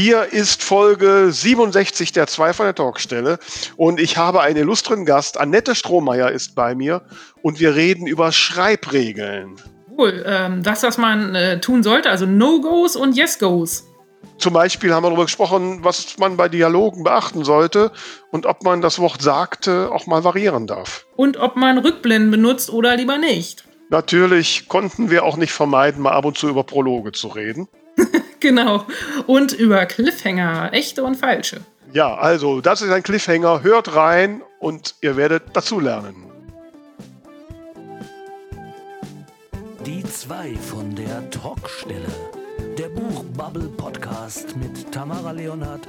Hier ist Folge 67 der Zwei von der Talkstelle und ich habe einen illustren Gast. Annette Strohmeier ist bei mir und wir reden über Schreibregeln. Cool, ähm, das, was man äh, tun sollte, also No-Gos und Yes-Gos. Zum Beispiel haben wir darüber gesprochen, was man bei Dialogen beachten sollte und ob man das Wort sagte auch mal variieren darf. Und ob man Rückblenden benutzt oder lieber nicht. Natürlich konnten wir auch nicht vermeiden, mal ab und zu über Prologe zu reden. genau. Und über Cliffhanger, echte und falsche. Ja, also, das ist ein Cliffhanger. Hört rein und ihr werdet dazulernen. Die zwei von der Talkstelle. Der Buchbubble Podcast mit Tamara Leonhardt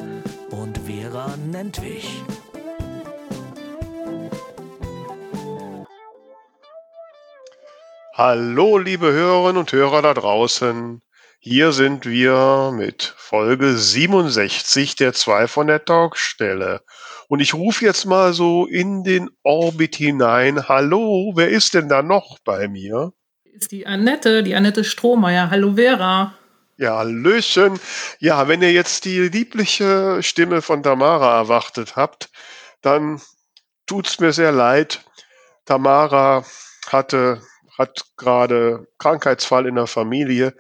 und Vera Nentwich. Hallo, liebe Hörerinnen und Hörer da draußen. Hier sind wir mit Folge 67 der zwei von der Talkstelle. Und ich rufe jetzt mal so in den Orbit hinein. Hallo, wer ist denn da noch bei mir? Ist die Annette, die Annette Strohmeier. Hallo Vera. Ja, Hallöchen. Ja, wenn ihr jetzt die liebliche Stimme von Tamara erwartet habt, dann tut's mir sehr leid. Tamara hatte, hat gerade Krankheitsfall in der Familie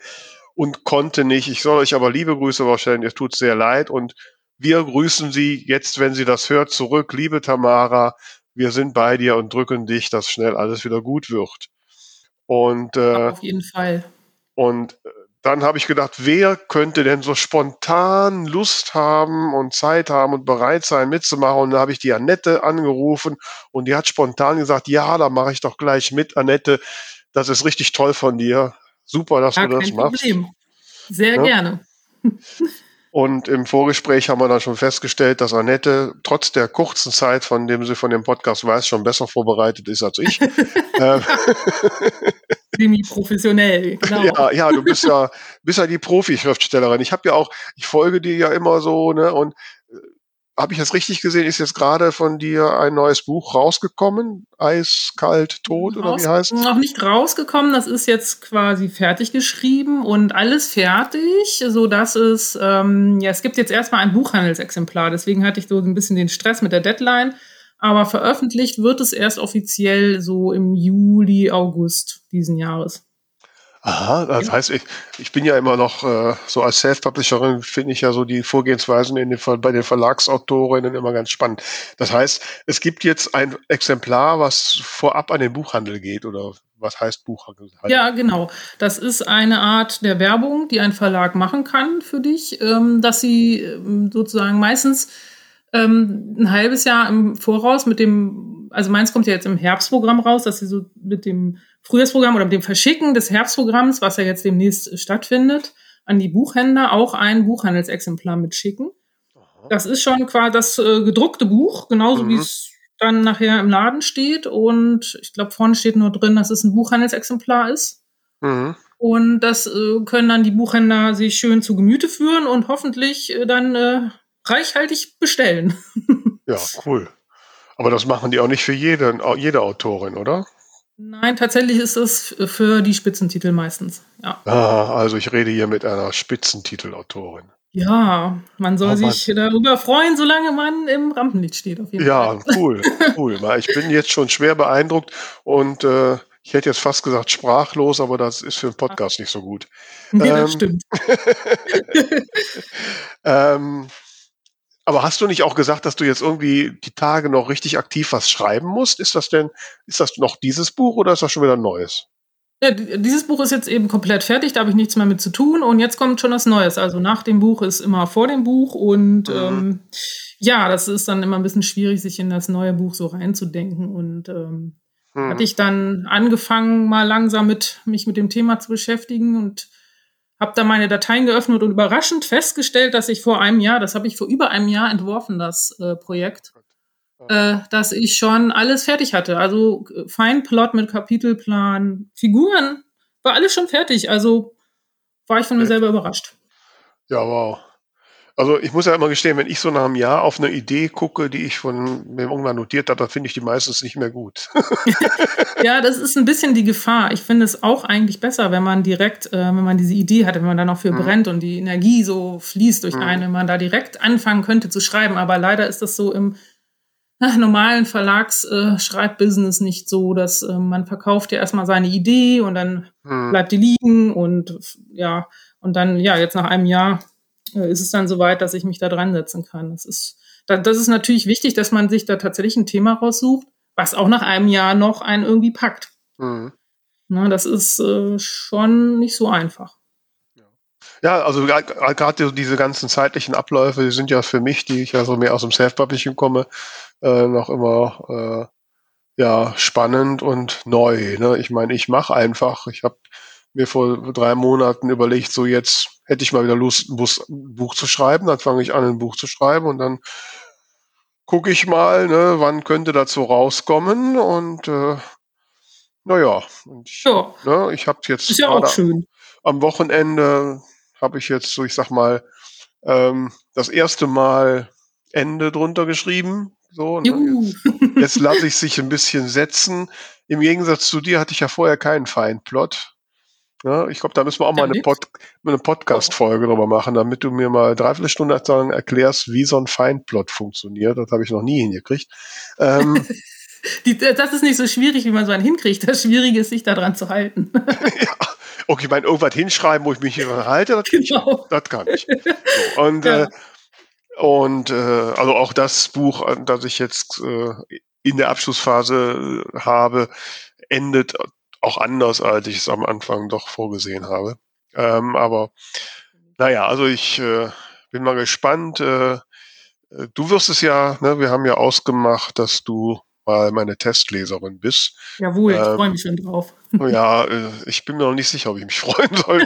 und konnte nicht. Ich soll euch aber liebe Grüße wahrscheinlich, es tut sehr leid und wir grüßen Sie jetzt, wenn sie das hört, zurück. Liebe Tamara, wir sind bei dir und drücken dich, dass schnell alles wieder gut wird. Und äh, auf jeden Fall. Und äh, dann habe ich gedacht, wer könnte denn so spontan Lust haben und Zeit haben und bereit sein mitzumachen? Und da habe ich die Annette angerufen und die hat spontan gesagt, ja, da mache ich doch gleich mit, Annette. Das ist richtig toll von dir. Super, dass ja, du das machst. Problem. Sehr ja? gerne. Und im Vorgespräch haben wir dann schon festgestellt, dass Annette trotz der kurzen Zeit, von dem sie von dem Podcast weiß, schon besser vorbereitet ist als ich. Ähm. Semi-professionell, genau. Ja, ja, du bist ja, bist ja die Profi-Schriftstellerin. Ich habe ja auch, ich folge dir ja immer so, ne, und habe ich das richtig gesehen? Ist jetzt gerade von dir ein neues Buch rausgekommen? Eiskalt tot oder Raus, wie heißt es? Noch nicht rausgekommen. Das ist jetzt quasi fertig geschrieben und alles fertig, so dass es ähm, ja es gibt jetzt erstmal ein Buchhandelsexemplar. Deswegen hatte ich so ein bisschen den Stress mit der Deadline. Aber veröffentlicht wird es erst offiziell so im Juli, August diesen Jahres. Aha, das heißt, ich, ich bin ja immer noch äh, so als Self-Publisherin, finde ich ja so die Vorgehensweisen in den, bei den Verlagsautorinnen immer ganz spannend. Das heißt, es gibt jetzt ein Exemplar, was vorab an den Buchhandel geht oder was heißt Buchhandel? Ja, genau. Das ist eine Art der Werbung, die ein Verlag machen kann für dich, ähm, dass sie ähm, sozusagen meistens ähm, ein halbes Jahr im Voraus mit dem, also meins kommt ja jetzt im Herbstprogramm raus, dass sie so mit dem Frühjahrsprogramm oder mit dem Verschicken des Herbstprogramms, was ja jetzt demnächst stattfindet, an die Buchhändler auch ein Buchhandelsexemplar mitschicken. Das ist schon quasi das äh, gedruckte Buch, genauso mhm. wie es dann nachher im Laden steht. Und ich glaube, vorne steht nur drin, dass es ein Buchhandelsexemplar ist. Mhm. Und das äh, können dann die Buchhändler sich schön zu Gemüte führen und hoffentlich äh, dann äh, reichhaltig bestellen. ja, cool. Aber das machen die auch nicht für jede, jede Autorin, oder? Nein, tatsächlich ist es für die Spitzentitel meistens. Ja. Ah, also ich rede hier mit einer Spitzentitelautorin. Ja, man soll oh, sich darüber freuen, solange man im Rampenlicht steht. Auf jeden ja, Fall. cool, cool. Ich bin jetzt schon schwer beeindruckt und äh, ich hätte jetzt fast gesagt sprachlos, aber das ist für einen Podcast nicht so gut. Nee, das ähm, stimmt. ähm, aber hast du nicht auch gesagt, dass du jetzt irgendwie die Tage noch richtig aktiv was schreiben musst? Ist das denn, ist das noch dieses Buch oder ist das schon wieder ein neues? Ja, dieses Buch ist jetzt eben komplett fertig, da habe ich nichts mehr mit zu tun und jetzt kommt schon was Neues. Also nach dem Buch ist immer vor dem Buch und mhm. ähm, ja, das ist dann immer ein bisschen schwierig, sich in das neue Buch so reinzudenken und ähm, mhm. hatte ich dann angefangen, mal langsam mit mich mit dem Thema zu beschäftigen und habe da meine Dateien geöffnet und überraschend festgestellt, dass ich vor einem Jahr, das habe ich vor über einem Jahr entworfen, das äh, Projekt, äh, dass ich schon alles fertig hatte. Also äh, Feinplot mit Kapitelplan, Figuren, war alles schon fertig. Also war ich von mir selber überrascht. Ja, wow. Also ich muss ja immer gestehen, wenn ich so nach einem Jahr auf eine Idee gucke, die ich von mir irgendwann notiert habe, dann finde ich die meistens nicht mehr gut. ja, das ist ein bisschen die Gefahr. Ich finde es auch eigentlich besser, wenn man direkt, äh, wenn man diese Idee hat, wenn man da noch für mhm. brennt und die Energie so fließt durch mhm. einen, wenn man da direkt anfangen könnte zu schreiben. Aber leider ist das so im ach, normalen Verlagsschreibbusiness äh, nicht so, dass äh, man verkauft ja erstmal seine Idee und dann mhm. bleibt die liegen und ja, und dann, ja, jetzt nach einem Jahr ist es dann soweit, dass ich mich da dran setzen kann. Das ist, das ist natürlich wichtig, dass man sich da tatsächlich ein Thema raussucht, was auch nach einem Jahr noch einen irgendwie packt. Mhm. Na, das ist äh, schon nicht so einfach. Ja, also gerade diese ganzen zeitlichen Abläufe, die sind ja für mich, die ich ja so mehr aus dem Self-Publishing komme, äh, noch immer äh, ja spannend und neu. Ne? Ich meine, ich mache einfach. Ich habe mir vor drei Monaten überlegt, so jetzt hätte ich mal wieder Lust, ein Buch zu schreiben. Dann fange ich an, ein Buch zu schreiben und dann gucke ich mal, ne, wann könnte dazu rauskommen und äh, naja, und ich, ja. ne, ich habe jetzt Ist ja auch schön. am Wochenende habe ich jetzt so, ich sag mal, ähm, das erste Mal Ende drunter geschrieben. So, ne? jetzt, jetzt lasse ich sich ein bisschen setzen. Im Gegensatz zu dir hatte ich ja vorher keinen Feindplot. Ja, ich glaube, da müssen wir auch mal eine, Pod eine Podcast-Folge drüber machen, damit du mir mal dreiviertel Stunde lang erklärst, wie so ein Feindplot funktioniert. Das habe ich noch nie hingekriegt. Ähm, Die, das ist nicht so schwierig, wie man so einen hinkriegt. Das Schwierige ist, sich daran zu halten. ja. Okay, ich meine, irgendwas hinschreiben, wo ich mich hier halte, das, genau. ich, das kann ich. So, und ja. äh, und äh, also auch das Buch, das ich jetzt äh, in der Abschlussphase habe, endet auch anders, als ich es am Anfang doch vorgesehen habe. Ähm, aber naja, also ich äh, bin mal gespannt. Äh, äh, du wirst es ja, ne, wir haben ja ausgemacht, dass du mal meine Testleserin bist. Jawohl, ich ähm, freue mich schon drauf. Ja, äh, ich bin mir noch nicht sicher, ob ich mich freuen soll.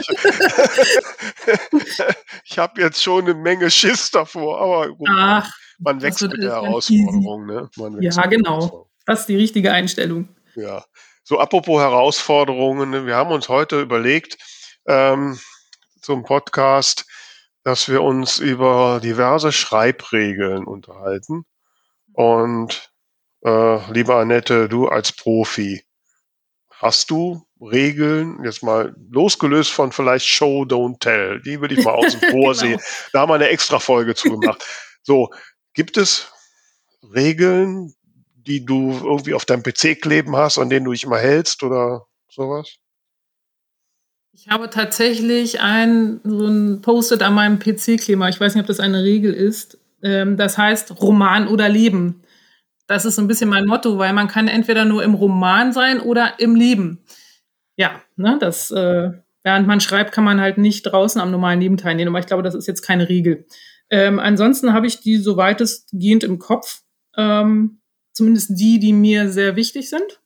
ich habe jetzt schon eine Menge Schiss davor, aber gut, Ach, man wächst mit der Herausforderung. Ne? ja, genau. Das ist die richtige Einstellung. Ja. So, apropos Herausforderungen, ne, wir haben uns heute überlegt, ähm, zum Podcast, dass wir uns über diverse Schreibregeln unterhalten. Und äh, lieber Annette, du als Profi, hast du Regeln, jetzt mal losgelöst von vielleicht Show, Don't Tell, die würde ich mal außen vor genau. sehen. Da haben wir eine extra Folge zu gemacht. So, gibt es Regeln, die du irgendwie auf deinem PC kleben hast, an denen du dich immer hältst oder sowas? Ich habe tatsächlich ein, so ein Post-it an meinem PC-Kleber. Ich weiß nicht, ob das eine Regel ist. Ähm, das heißt Roman oder Leben. Das ist so ein bisschen mein Motto, weil man kann entweder nur im Roman sein oder im Leben. Ja, ne, das, äh, während man schreibt, kann man halt nicht draußen am normalen Leben teilnehmen. Aber ich glaube, das ist jetzt keine Regel. Ähm, ansonsten habe ich die so weitestgehend im Kopf. Ähm, Zumindest die, die mir sehr wichtig sind.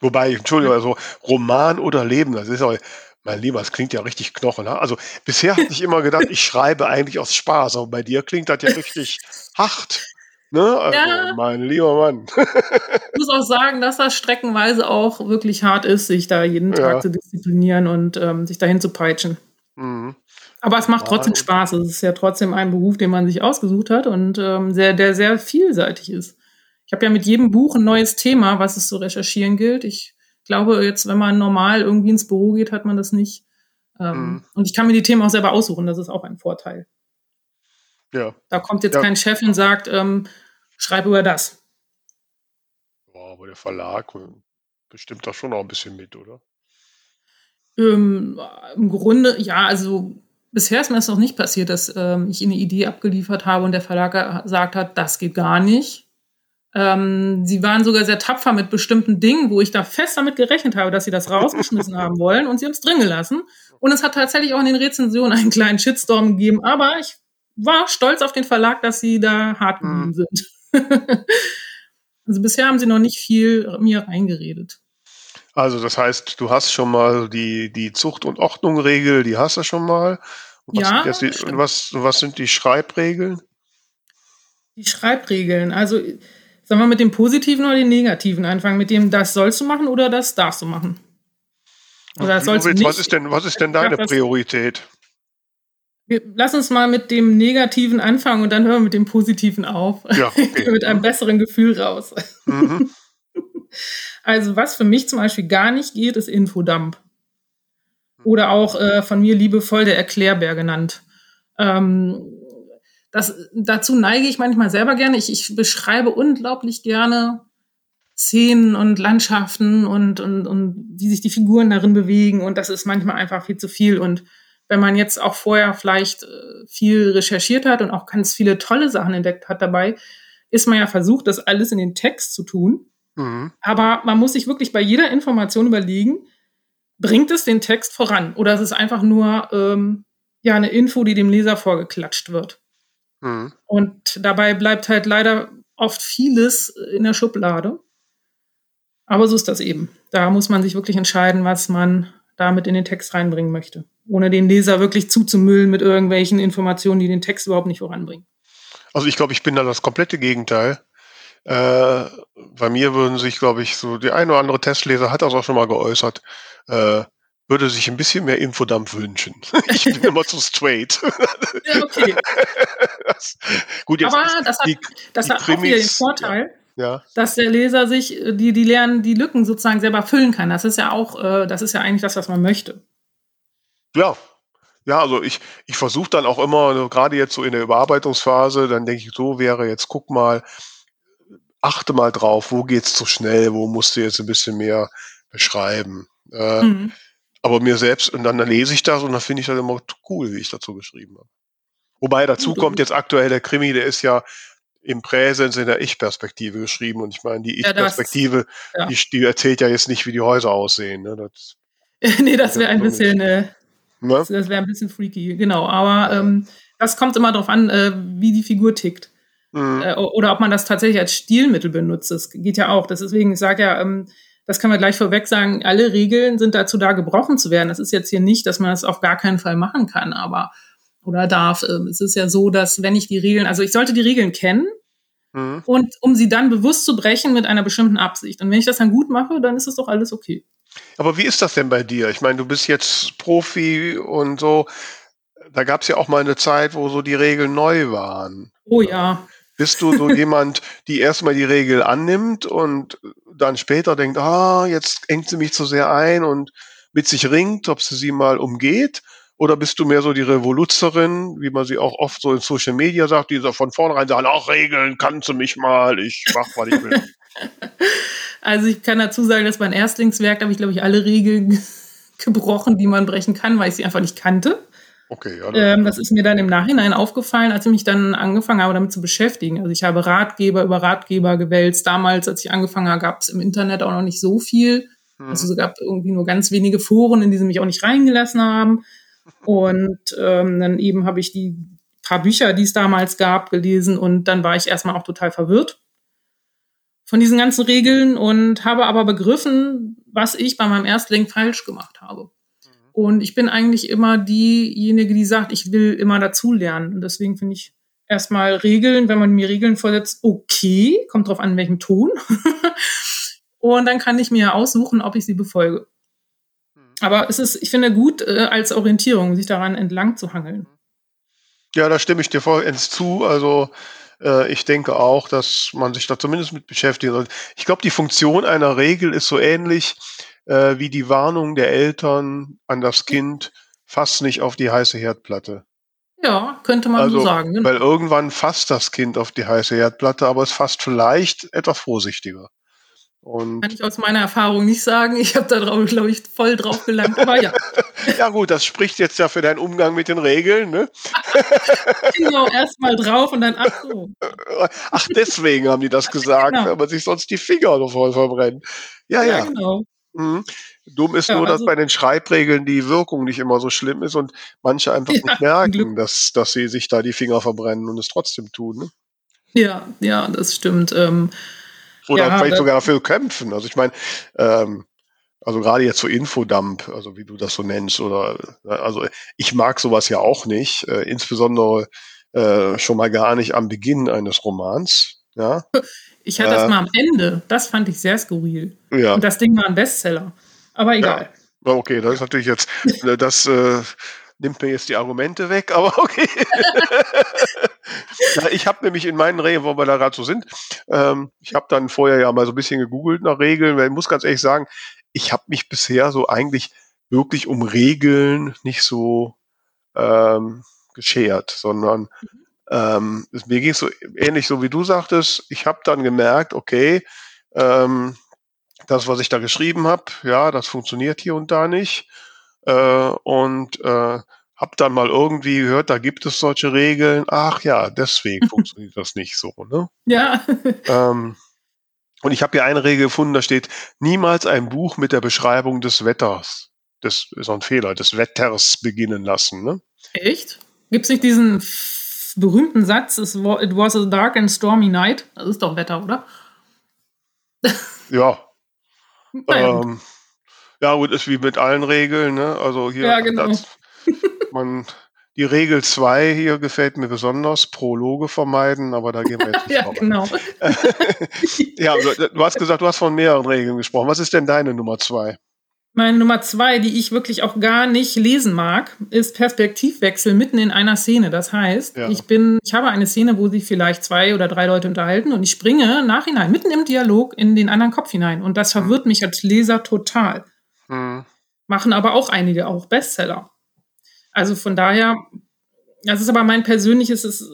Wobei, Entschuldigung, also Roman oder Leben, das ist auch, mein Lieber, das klingt ja richtig knochen. Ne? Also bisher hatte ich immer gedacht, ich schreibe eigentlich aus Spaß, aber bei dir klingt das ja richtig hart. Ne? Also, ja. mein lieber Mann. ich muss auch sagen, dass das streckenweise auch wirklich hart ist, sich da jeden Tag ja. zu disziplinieren und ähm, sich dahin zu peitschen. Mhm. Aber es macht trotzdem Spaß. Es ist ja trotzdem ein Beruf, den man sich ausgesucht hat und ähm, sehr, der sehr vielseitig ist. Ich habe ja mit jedem Buch ein neues Thema, was es zu recherchieren gilt. Ich glaube, jetzt, wenn man normal irgendwie ins Büro geht, hat man das nicht. Ähm, mhm. Und ich kann mir die Themen auch selber aussuchen, das ist auch ein Vorteil. Ja. Da kommt jetzt ja. kein Chef und sagt, ähm, schreib über das. Boah, aber der Verlag bestimmt da schon noch ein bisschen mit, oder? Ähm, Im Grunde, ja, also bisher ist mir das noch nicht passiert, dass ähm, ich eine Idee abgeliefert habe und der Verlag gesagt hat, das geht gar nicht. Ähm, sie waren sogar sehr tapfer mit bestimmten Dingen, wo ich da fest damit gerechnet habe, dass sie das rausgeschmissen haben wollen und sie haben es drin gelassen. Und es hat tatsächlich auch in den Rezensionen einen kleinen Shitstorm gegeben, aber ich war stolz auf den Verlag, dass sie da hart geblieben mhm. sind. also bisher haben sie noch nicht viel mir reingeredet. Also das heißt, du hast schon mal die, die Zucht- und Ordnung-Regel, die hast du schon mal. Was ja. Sind die, was, was sind die Schreibregeln? Die Schreibregeln, also Sollen wir mit dem Positiven oder dem Negativen anfangen? Mit dem, das sollst du machen oder das darfst du machen? Oder das sollst du nicht? Was ist denn, was ist denn deine Priorität? lass uns mal mit dem Negativen anfangen und dann hören wir mit dem Positiven auf. Ja, okay. mit einem besseren Gefühl raus. Mhm. Also, was für mich zum Beispiel gar nicht geht, ist Infodump. Oder auch äh, von mir liebevoll der Erklärbär genannt. Ähm, das, dazu neige ich manchmal selber gerne. Ich, ich beschreibe unglaublich gerne Szenen und Landschaften und, und, und wie sich die Figuren darin bewegen. Und das ist manchmal einfach viel zu viel. Und wenn man jetzt auch vorher vielleicht äh, viel recherchiert hat und auch ganz viele tolle Sachen entdeckt hat dabei, ist man ja versucht, das alles in den Text zu tun. Mhm. Aber man muss sich wirklich bei jeder Information überlegen, bringt es den Text voran oder ist es einfach nur ähm, ja eine Info, die dem Leser vorgeklatscht wird? Mhm. Und dabei bleibt halt leider oft vieles in der Schublade. Aber so ist das eben. Da muss man sich wirklich entscheiden, was man damit in den Text reinbringen möchte ohne den Leser wirklich zuzumüllen mit irgendwelchen Informationen, die den Text überhaupt nicht voranbringen. Also ich glaube, ich bin da das komplette Gegenteil. Äh, bei mir würden sich, glaube ich, so die ein oder andere Testleser hat das auch schon mal geäußert, äh, würde sich ein bisschen mehr Infodump wünschen. ich bin immer zu straight. ja, okay. das, gut, jetzt Aber das hat, die, das die hat auch wieder den Vorteil, ja. Ja. dass der Leser sich äh, die, die Lernen, die Lücken sozusagen selber füllen kann. Das ist ja auch, äh, das ist ja eigentlich das, was man möchte. Ja, ja, also ich, ich versuche dann auch immer, also gerade jetzt so in der Überarbeitungsphase, dann denke ich, so wäre jetzt, guck mal, achte mal drauf, wo geht's zu schnell, wo musst du jetzt ein bisschen mehr beschreiben. Äh, mhm. Aber mir selbst, und dann, dann lese ich das und dann finde ich das immer cool, wie ich dazu geschrieben habe. Wobei dazu mhm. kommt jetzt aktuell der Krimi, der ist ja im Präsens in der Ich-Perspektive geschrieben. Und ich meine, die Ich-Perspektive, ja, ja. die, die, erzählt ja jetzt nicht, wie die Häuser aussehen. Ne? Das, nee, das wäre ein bisschen äh, Ne? Das, wäre ein bisschen freaky, genau. Aber ähm, das kommt immer darauf an, äh, wie die Figur tickt. Mhm. Äh, oder ob man das tatsächlich als Stilmittel benutzt. Das geht ja auch. Deswegen, ich sage ja, ähm, das kann man gleich vorweg sagen, alle Regeln sind dazu da, gebrochen zu werden. Das ist jetzt hier nicht, dass man das auf gar keinen Fall machen kann, aber oder darf. Ähm, es ist ja so, dass wenn ich die Regeln, also ich sollte die Regeln kennen, mhm. und um sie dann bewusst zu brechen mit einer bestimmten Absicht. Und wenn ich das dann gut mache, dann ist es doch alles okay. Aber wie ist das denn bei dir? Ich meine, du bist jetzt Profi und so. Da gab es ja auch mal eine Zeit, wo so die Regeln neu waren. Oh ja. Bist du so jemand, die erstmal die Regel annimmt und dann später denkt, ah, jetzt engt sie mich zu sehr ein und mit sich ringt, ob sie sie mal umgeht? Oder bist du mehr so die Revoluzerin, wie man sie auch oft so in Social Media sagt, die so von vornherein sagen, ach, Regeln, kannst du mich mal, ich mach, was ich will. Also ich kann dazu sagen, dass mein Erstlingswerk habe ich, glaube ich, alle Regeln gebrochen, die man brechen kann, weil ich sie einfach nicht kannte. Okay, ja. Ähm, das ist mir dann im Nachhinein aufgefallen, als ich mich dann angefangen habe, damit zu beschäftigen. Also ich habe Ratgeber über Ratgeber gewälzt. Damals, als ich angefangen habe, gab es im Internet auch noch nicht so viel. Mhm. Also es gab irgendwie nur ganz wenige Foren, in die sie mich auch nicht reingelassen haben. Und ähm, dann eben habe ich die paar Bücher, die es damals gab, gelesen und dann war ich erstmal auch total verwirrt von diesen ganzen Regeln und habe aber begriffen, was ich bei meinem Erstling falsch gemacht habe. Mhm. Und ich bin eigentlich immer diejenige, die sagt, ich will immer dazulernen. Und deswegen finde ich erstmal Regeln, wenn man mir Regeln vorsetzt, okay, kommt drauf an, in welchem Ton. und dann kann ich mir aussuchen, ob ich sie befolge. Mhm. Aber es ist, ich finde, gut äh, als Orientierung, sich daran entlang zu hangeln. Ja, da stimme ich dir vollends zu. Also äh, ich denke auch, dass man sich da zumindest mit beschäftigen sollte. Ich glaube, die Funktion einer Regel ist so ähnlich äh, wie die Warnung der Eltern an das Kind, fass nicht auf die heiße Herdplatte. Ja, könnte man also, so sagen. Genau. Weil irgendwann fasst das Kind auf die heiße Herdplatte, aber es fasst vielleicht etwas vorsichtiger. Und Kann ich aus meiner Erfahrung nicht sagen. Ich habe da drauf, glaube ich, voll drauf gelangt. Aber ja. ja, gut, das spricht jetzt ja für deinen Umgang mit den Regeln, ne? genau, erstmal drauf und dann ach so. Ach, deswegen haben die das gesagt, genau. weil man sich sonst die Finger noch voll verbrennt. Ja, ja. ja. Genau. Mhm. Dumm ist ja, nur, dass also, bei den Schreibregeln die Wirkung nicht immer so schlimm ist und manche einfach ja, nicht merken, dass, dass sie sich da die Finger verbrennen und es trotzdem tun. Ne? Ja, ja, das stimmt. Ähm, oder ja, vielleicht sogar dafür kämpfen. Also ich meine, ähm, also gerade jetzt so Infodump, also wie du das so nennst, oder also ich mag sowas ja auch nicht, äh, insbesondere äh, schon mal gar nicht am Beginn eines Romans. Ja. Ich hatte äh, das mal am Ende. Das fand ich sehr skurril. Ja. Und das Ding war ein Bestseller. Aber egal. Ja. Okay, das ist natürlich jetzt, äh, das äh, nimmt mir jetzt die Argumente weg, aber okay. ja, ich habe nämlich in meinen Regeln, wo wir da gerade so sind, ähm, ich habe dann vorher ja mal so ein bisschen gegoogelt nach Regeln, weil ich muss ganz ehrlich sagen, ich habe mich bisher so eigentlich wirklich um Regeln nicht so ähm, geschert, sondern ähm, mir ging es so ähnlich so wie du sagtest. Ich habe dann gemerkt, okay, ähm, das, was ich da geschrieben habe, ja, das funktioniert hier und da nicht. Äh, und äh, habe dann mal irgendwie gehört, da gibt es solche Regeln. Ach ja, deswegen funktioniert das nicht so. Ne? Ja. Ähm, und ich habe hier eine Regel gefunden, da steht niemals ein Buch mit der Beschreibung des Wetters. Das ist ein Fehler, des Wetters beginnen lassen. Ne? Echt? Gibt es nicht diesen berühmten Satz, it was a dark and stormy night? Das ist doch Wetter, oder? Ja. ähm, ja, gut, ist wie mit allen Regeln, ne? Also hier, ja, genau. das, man, die Regel 2 hier gefällt mir besonders, Prologe vermeiden, aber da gehen wir jetzt nicht Ja, genau. ja, du, du hast gesagt, du hast von mehreren Regeln gesprochen. Was ist denn deine Nummer 2? Meine Nummer zwei, die ich wirklich auch gar nicht lesen mag, ist Perspektivwechsel mitten in einer Szene. Das heißt, Ja. ich bin, ich habe eine Szene, wo sich vielleicht zwei oder drei Leute unterhalten und ich springe nachhinein, mitten im Dialog, in den anderen Kopf hinein. Und das verwirrt mich als Leser total. Hm. Machen aber auch einige, auch Bestseller. Also von daher, das ist aber mein persönliches, ist,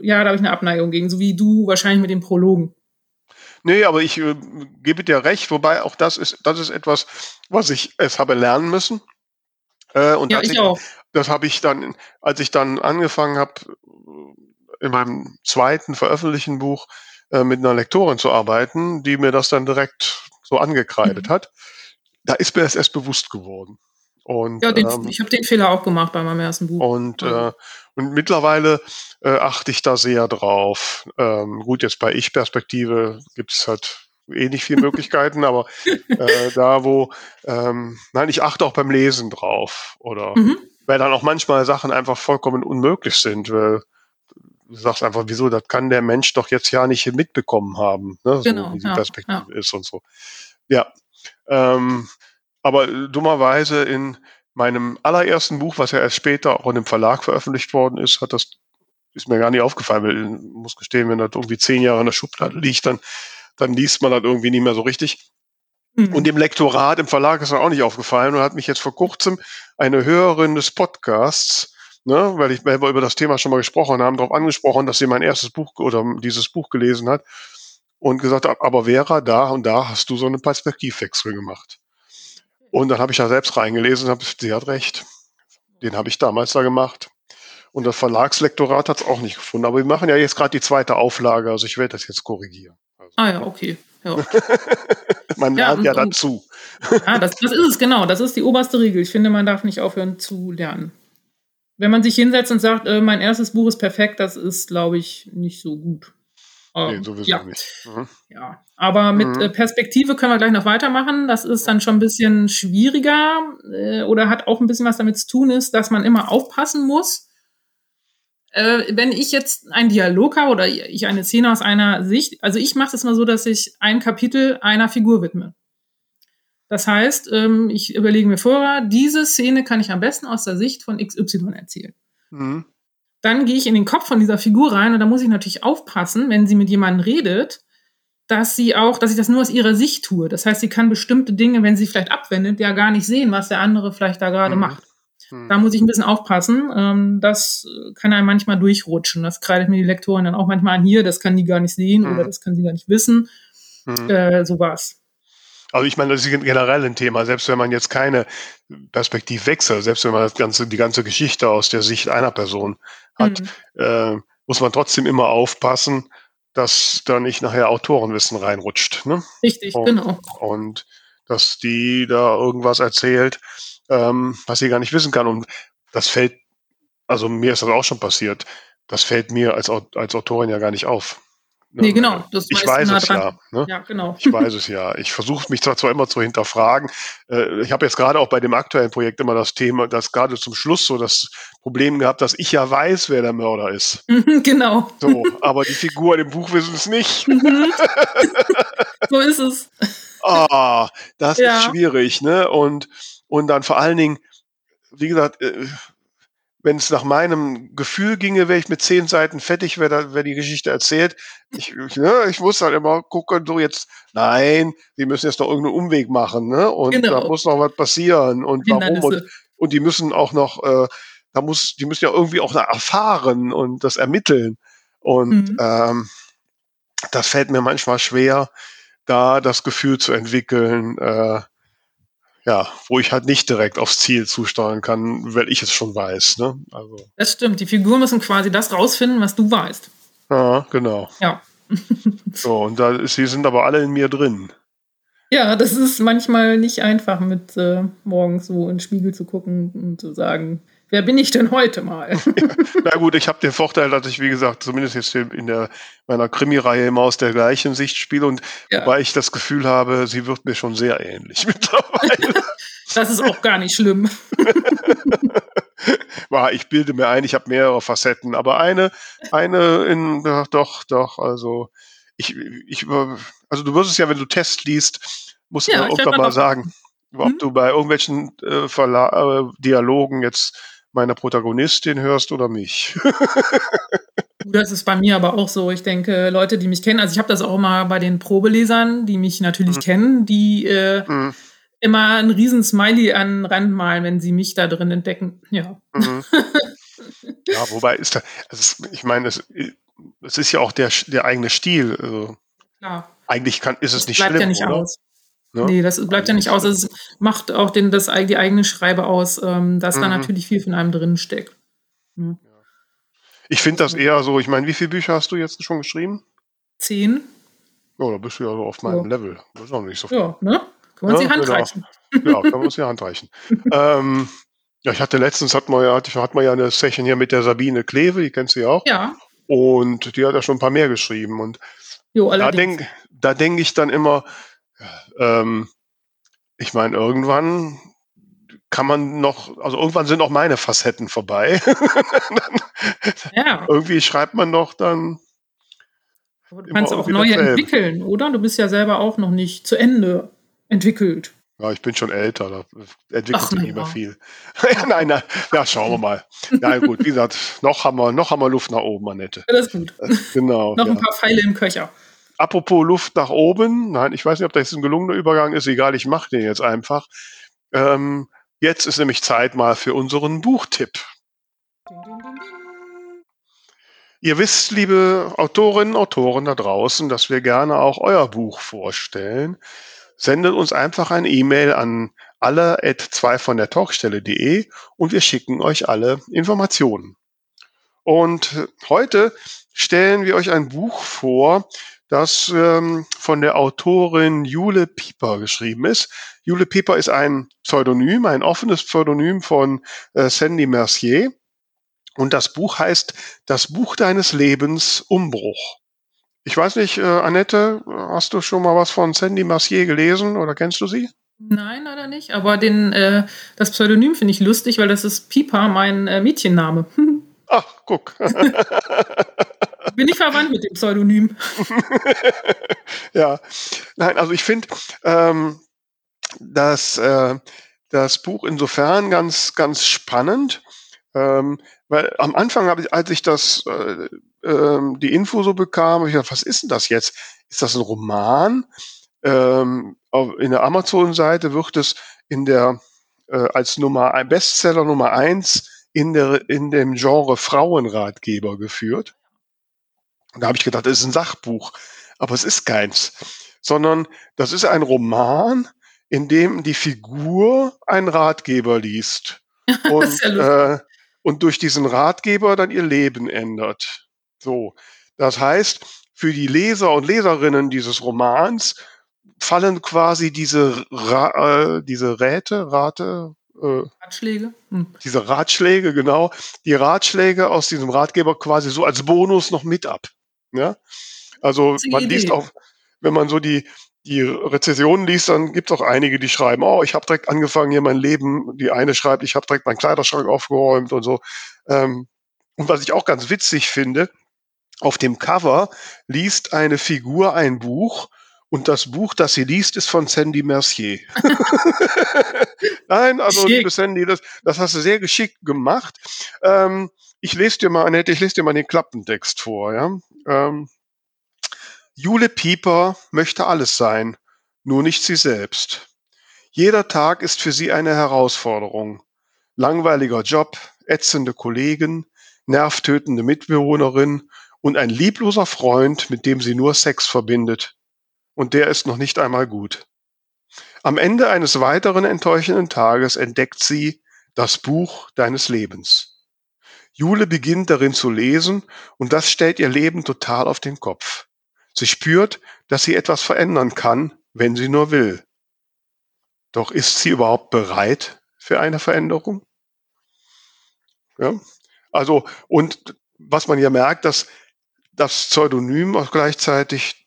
ja, da habe ich eine Abneigung gegen, so wie du wahrscheinlich mit den Prologen. Nee, aber ich äh, gebe dir recht, wobei auch das ist, das ist etwas, was ich es habe lernen müssen. Äh, und Ja, ich auch. das habe ich dann, als ich dann angefangen habe, in meinem zweiten veröffentlichten Buch äh, mit einer Lektorin zu arbeiten, die mir das dann direkt so angekreidet Mhm. hat, da ist mir das erst bewusst geworden. Und, Ja, den, ähm, ich habe den Fehler auch gemacht bei meinem ersten Buch. und, Also. äh, und mittlerweile äh, achte ich da sehr drauf. Ähm, gut, jetzt bei Ich-Perspektive gibt es halt eh nicht viele Möglichkeiten, aber äh, da wo, ähm, nein, ich achte auch beim Lesen drauf. Oder Mhm. weil dann auch manchmal Sachen einfach vollkommen unmöglich sind. Weil du sagst einfach, wieso, das kann der Mensch doch jetzt ja nicht mitbekommen haben, ne? so Genau, wie die ja, Perspektive ist und so. Ja. Ähm, aber dummerweise in meinem allerersten Buch, was ja erst später auch in dem Verlag veröffentlicht worden ist, hat das ist mir gar nicht aufgefallen, weil ich muss gestehen, wenn das irgendwie zehn Jahre in der Schublade liegt, dann, dann liest man das irgendwie nicht mehr so richtig. Mhm. Und dem Lektorat im Verlag ist das auch nicht aufgefallen und hat mich jetzt vor kurzem eine Hörerin des Podcasts, ne, weil, ich, weil wir über das Thema schon mal gesprochen haben, darauf angesprochen, dass sie mein erstes Buch oder dieses Buch gelesen hat und gesagt hat, aber Vera, da und da hast du so einen Perspektivwechsel gemacht. Und dann habe ich da selbst reingelesen und habe, sie hat recht. Den habe ich damals da gemacht. Und das Verlagslektorat hat es auch nicht gefunden. Aber wir machen ja jetzt gerade die zweite Auflage, also ich werde das jetzt korrigieren. Also, Ah ja, okay. Ja. man Ja, lernt ja und- und- dazu. Ja, das, das ist es, genau. Das ist die oberste Regel. Ich finde, man darf nicht aufhören zu lernen. Wenn man sich hinsetzt und sagt, äh, mein erstes Buch ist perfekt, das ist, glaube ich, nicht so gut. Ähm, Nee, sowieso ja, nicht. Mhm. ja. Aber mit Mhm. äh, Perspektive können wir gleich noch weitermachen. Das ist dann schon ein bisschen schwieriger äh, oder hat auch ein bisschen was damit zu tun, ist, dass man immer aufpassen muss. Äh, wenn ich jetzt einen Dialog habe oder ich eine Szene aus einer Sicht, also ich mache es mal so, dass ich ein Kapitel einer Figur widme. Das heißt, ähm, ich überlege mir vorher, diese Szene kann ich am besten aus der Sicht von XY erzählen. Mhm. Dann gehe ich in den Kopf von dieser Figur rein und da muss ich natürlich aufpassen, wenn sie mit jemandem redet, dass sie auch, dass ich das nur aus ihrer Sicht tue. Das heißt, sie kann bestimmte Dinge, wenn sie vielleicht abwendet, ja gar nicht sehen, was der andere vielleicht da gerade Mhm. macht. Mhm. Da muss ich ein bisschen aufpassen. Ähm, das kann einem manchmal durchrutschen. Das kreidet mir die Lektorin dann auch manchmal an hier, das kann die gar nicht sehen Mhm. oder das kann sie gar nicht wissen. Mhm. Äh, so war's. Also ich meine, das ist generell ein Thema, selbst wenn man jetzt keine Perspektivwechsel, selbst wenn man das ganze, die ganze Geschichte aus der Sicht einer Person hat, Mhm. äh, muss man trotzdem immer aufpassen, dass da nicht nachher Autorenwissen reinrutscht. Ne? Richtig, Oh. genau. Und dass die da irgendwas erzählt, ähm, was sie gar nicht wissen kann. Und das fällt, also mir ist das auch schon passiert, das fällt mir als, als Autorin ja gar nicht auf. Ne? Nee, genau. Das Ich weiß es ja. dran. Ne? Ja, genau. Ich weiß es ja. Ich versuche mich zwar, zwar immer zu hinterfragen. Äh, ich habe jetzt gerade auch bei dem aktuellen Projekt immer das Thema, das gerade zum Schluss so das Problem gehabt, dass ich ja weiß, wer der Mörder ist. genau. So, aber die Figuren im Buch wissen es nicht. Mhm. so ist es. Ah, das Ja. ist schwierig, ne? Und, und dann vor allen Dingen, wie gesagt, äh, wenn es nach meinem Gefühl ginge, wäre ich mit zehn Seiten fertig, wäre wär die Geschichte erzählt. Ich, ich, ne, ich muss halt immer gucken, so jetzt, nein, wir müssen jetzt noch irgendeinen Umweg machen, ne? Und genau. da muss noch was passieren und warum und, und die müssen auch noch, äh, da muss, die müssen ja irgendwie auch erfahren und das ermitteln. Und mhm. ähm, das fällt mir manchmal schwer, da das Gefühl zu entwickeln, äh, ja, wo ich halt nicht direkt aufs Ziel zusteuern kann, weil ich es schon weiß. Ne? Also. Das stimmt. Die Figuren müssen quasi das rausfinden, was du weißt. Ja, genau. Ja. so, und da, sie sind aber alle in mir drin. Ja, das ist manchmal nicht einfach, mit äh, morgens so in den Spiegel zu gucken und zu sagen, wer bin ich denn heute mal? Na gut, ich habe den Vorteil, dass ich, wie gesagt, zumindest jetzt in der, meiner Krimi-Reihe immer aus der gleichen Sicht spiele und ja. wobei ich das Gefühl habe, sie wird mir schon sehr ähnlich mittlerweile. das ist auch gar nicht schlimm. ich bilde mir ein, ich habe mehrere Facetten, aber eine, eine in, doch, doch, also ich, ich, also du wirst es ja, wenn du Test liest, musst du ja, irgendwann mal sagen, ob hm? du bei irgendwelchen äh, Verla äh, Dialogen jetzt meiner Protagonistin hörst oder mich. das ist bei mir aber auch so. Ich denke, Leute, die mich kennen, also ich habe das auch immer bei den Probelesern, die mich natürlich mhm. kennen, die äh, mhm. immer einen riesen Smiley an den Rand malen, wenn sie mich da drin entdecken. Ja. Mhm. ja, wobei ist da, also ich meine, es, es ist ja auch der, der eigene Stil. Also Klar. Eigentlich kann, ist es das nicht bleibt schlimm, ja nicht oder? aus. Ne? Nee, das bleibt ja nicht aus. Es macht auch den, das, die eigene Schreibe aus, ähm, dass mhm. da natürlich viel von einem drin steckt. Mhm. Ich finde das eher so, ich meine, wie viele Bücher hast du jetzt schon geschrieben? Zehn. Oh, da bist du ja so auf meinem ja. Level. Das ist auch nicht so viel. Ja, ne? Können wir uns ja, die Hand genau. reichen. Ja, können wir uns die Hand reichen. ähm, ja, ich hatte letztens, hat man, ja, hat man ja eine Session hier mit der Sabine Kleve, die kennst du ja auch. Ja. Und die hat ja schon ein paar mehr geschrieben. Und jo, da denke da denk ich dann immer, ähm, ich meine, irgendwann kann man noch, also irgendwann sind auch meine Facetten vorbei. ja. Irgendwie schreibt man doch dann. Aber du kannst auch neue entwickeln, oder? Du bist ja selber auch noch nicht zu Ende entwickelt. Ja, ich bin schon älter, da entwickelt sich nicht mehr viel. nein, nein, ja, schauen wir mal. Ja, gut, wie gesagt, noch haben wir, noch haben wir Luft nach oben, Annette. Das ist gut. Genau. noch ja. ein paar Pfeile im Köcher. Apropos Luft nach oben, nein, ich weiß nicht, ob das ein gelungener Übergang ist, egal, ich mache den jetzt einfach. Ähm, jetzt ist nämlich Zeit mal für unseren Buchtipp. Ihr wisst, liebe Autorinnen und Autoren da draußen, dass wir gerne auch euer Buch vorstellen. Sendet uns einfach ein E-Mail an alle at 2 von der Talkstelle.de und wir schicken euch alle Informationen. Und heute stellen wir euch ein Buch vor, das ähm, von der Autorin Jule Pieper geschrieben ist. Jule Pieper ist ein Pseudonym, ein offenes Pseudonym von äh, Sandy Mercier. Und das Buch heißt Das Buch deines Lebens Umbruch. Ich weiß nicht, äh, Annette, hast du schon mal was von Sandy Mercier gelesen oder kennst du sie? Nein, leider nicht. Aber den, äh, das Pseudonym finde ich lustig, weil das ist Pieper, mein äh, Mädchenname. Ach, guck. Bin ich verwandt mit dem Pseudonym. ja, nein, also ich finde, ähm, dass äh, das Buch insofern ganz, ganz spannend, ähm, weil am Anfang habe ich, als ich das, äh, äh, die Info so bekam, ich dachte, was ist denn das jetzt? Ist das ein Roman? Ähm, in der Amazon-Seite wird es in der äh, als Nummer Bestseller Nummer eins in der in dem Genre Frauenratgeber geführt. Und da habe ich gedacht, das ist ein Sachbuch. Aber es ist keins. Sondern das ist ein Roman, in dem die Figur einen Ratgeber liest. Und, ja äh, und durch diesen Ratgeber dann ihr Leben ändert. So. Das heißt, für die Leser und Leserinnen dieses Romans fallen quasi diese, Ra äh, diese Räte, Rate, äh, Ratschläge. Hm. Diese Ratschläge, genau. Die Ratschläge aus diesem Ratgeber quasi so als Bonus noch mit ab. Ja? Also man Idee. liest auch, wenn man so die, die Rezessionen liest, dann gibt es auch einige, die schreiben, oh, ich habe direkt angefangen, hier mein Leben, die eine schreibt, ich habe direkt meinen Kleiderschrank aufgeräumt und so. Ähm, und was ich auch ganz witzig finde, auf dem Cover liest eine Figur ein Buch Und das Buch, das sie liest, ist von Sandy Mercier. Nein, also liebe Sandy, das, das hast du sehr geschickt gemacht. Ähm, ich lese dir mal, Annette, ich lese dir mal den Klappentext vor. Ja? Ähm, Jule Pieper möchte alles sein, nur nicht sie selbst. Jeder Tag ist für sie eine Herausforderung. Langweiliger Job, ätzende Kollegen, nervtötende Mitbewohnerin und ein liebloser Freund, mit dem sie nur Sex verbindet. Und der ist noch nicht einmal gut. Am Ende eines weiteren enttäuschenden Tages entdeckt sie das Buch deines Lebens. Jule beginnt darin zu lesen und das stellt ihr Leben total auf den Kopf. Sie spürt, dass sie etwas verändern kann, wenn sie nur will. Doch ist sie überhaupt bereit für eine Veränderung? Ja, also, und was man ja merkt, dass das Pseudonym auch gleichzeitig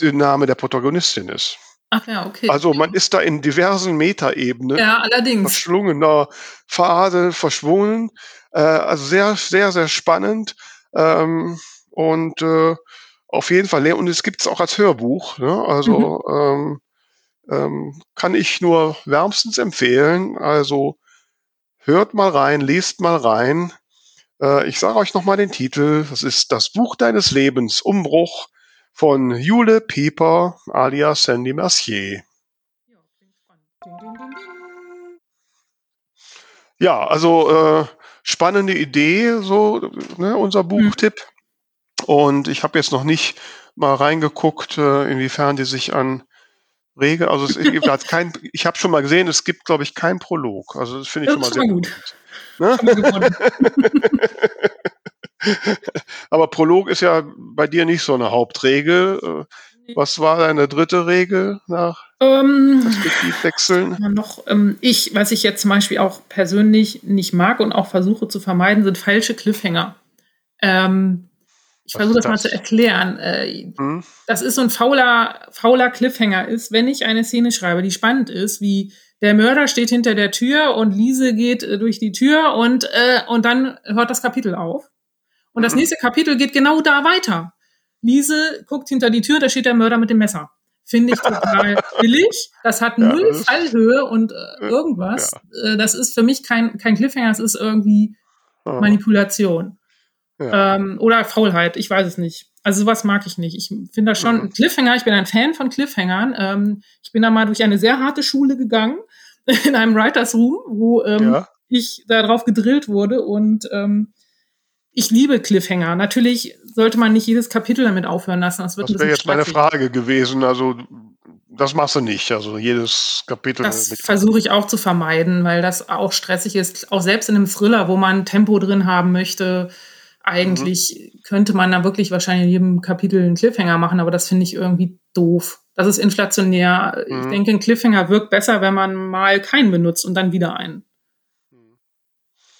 der Name der Protagonistin ist. Ach ja, okay. Also man ist da in diversen Metaebenen ja, allerdings. verschlungener Phase verschwungen. Äh, also sehr, sehr, sehr spannend. Ähm, und äh, auf jeden Fall, und es gibt es auch als Hörbuch. Ne? Also ähm, ähm, kann ich nur wärmstens empfehlen. Also hört mal rein, lest mal rein. Äh, ich sage euch nochmal den Titel. Das ist Das Buch deines Lebens, Umbruch von Jule Pieper alias Sandy Mercier. Ja, also äh, spannende Idee, so ne, unser Buchtipp. Und ich habe jetzt noch nicht mal reingeguckt, äh, inwiefern die sich an Regel, also es gibt kein, ich habe schon mal gesehen, es gibt, glaube ich, kein Prolog. Also das finde ich Das schon mal sehr mal gut. Ne? Aber Prolog ist ja bei dir nicht so eine Hauptregel. Äh, Was war deine dritte Regel nach ähm, Perspektivwechseln? mal noch, ähm, ich, was ich jetzt zum Beispiel auch persönlich nicht mag und auch versuche zu vermeiden, sind falsche Cliffhanger. Ähm, ich versuche ist das mal das? zu erklären. Äh, Hm? das ist so ein fauler, fauler Cliffhanger ist, wenn ich eine Szene schreibe, die spannend ist, wie der Mörder steht hinter der Tür und Lise geht äh, durch die Tür und, äh, und dann hört das Kapitel auf. Und das Mhm. nächste Kapitel geht genau da weiter. Lise guckt hinter die Tür, da steht der Mörder mit dem Messer. Finde ich total billig. Das hat Ja, null das Fallhöhe und äh, irgendwas. Äh, das ist für mich kein, kein Cliffhanger, es ist irgendwie Ah, Manipulation. Ja. Ähm, oder Faulheit, ich weiß es nicht. Also sowas mag ich nicht. Ich finde das schon Mhm. Cliffhanger, ich bin ein Fan von Cliffhangern. Ähm, ich bin da mal durch eine sehr harte Schule gegangen, in einem Writers Room, wo ähm, Ja. ich darauf gedrillt wurde und ähm, ich liebe Cliffhanger. Natürlich sollte man nicht jedes Kapitel damit aufhören lassen. Das wird Das wäre jetzt meine. Frage gewesen. Also das machst du nicht. Also jedes Kapitel Das versuche ich auch zu vermeiden, weil das auch stressig ist. Auch selbst in einem Thriller, wo man Tempo drin haben möchte. Eigentlich Mhm. könnte man da wirklich wahrscheinlich in jedem Kapitel einen Cliffhanger machen, aber das finde ich irgendwie doof. Das ist inflationär. Ich Mhm. denke, ein Cliffhanger wirkt besser, wenn man mal keinen benutzt und dann wieder einen.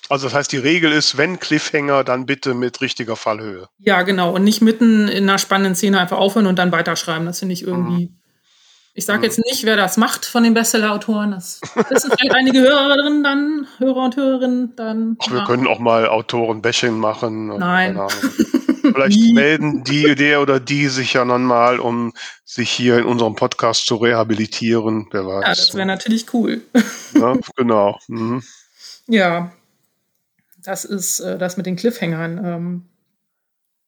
Also das heißt, die Regel ist, wenn Cliffhanger, dann bitte mit richtiger Fallhöhe. Ja, genau. Und nicht mitten in einer spannenden Szene einfach aufhören und dann weiterschreiben. Das finde ich irgendwie. Ich sage Mhm. jetzt nicht, wer das macht von den Bestseller-Autoren. Das wissen vielleicht einige Hörer drin, dann, Hörer und Hörerinnen, dann. Ach, wir ja. können auch mal Autoren-Bashing machen. Nein. Vielleicht melden die, der oder die sich ja dann mal, um sich hier in unserem Podcast zu rehabilitieren. Wer weiß. Ja, das wäre natürlich cool. ja, genau. Mhm. Ja, das ist äh, das mit den Cliffhangern. Ähm,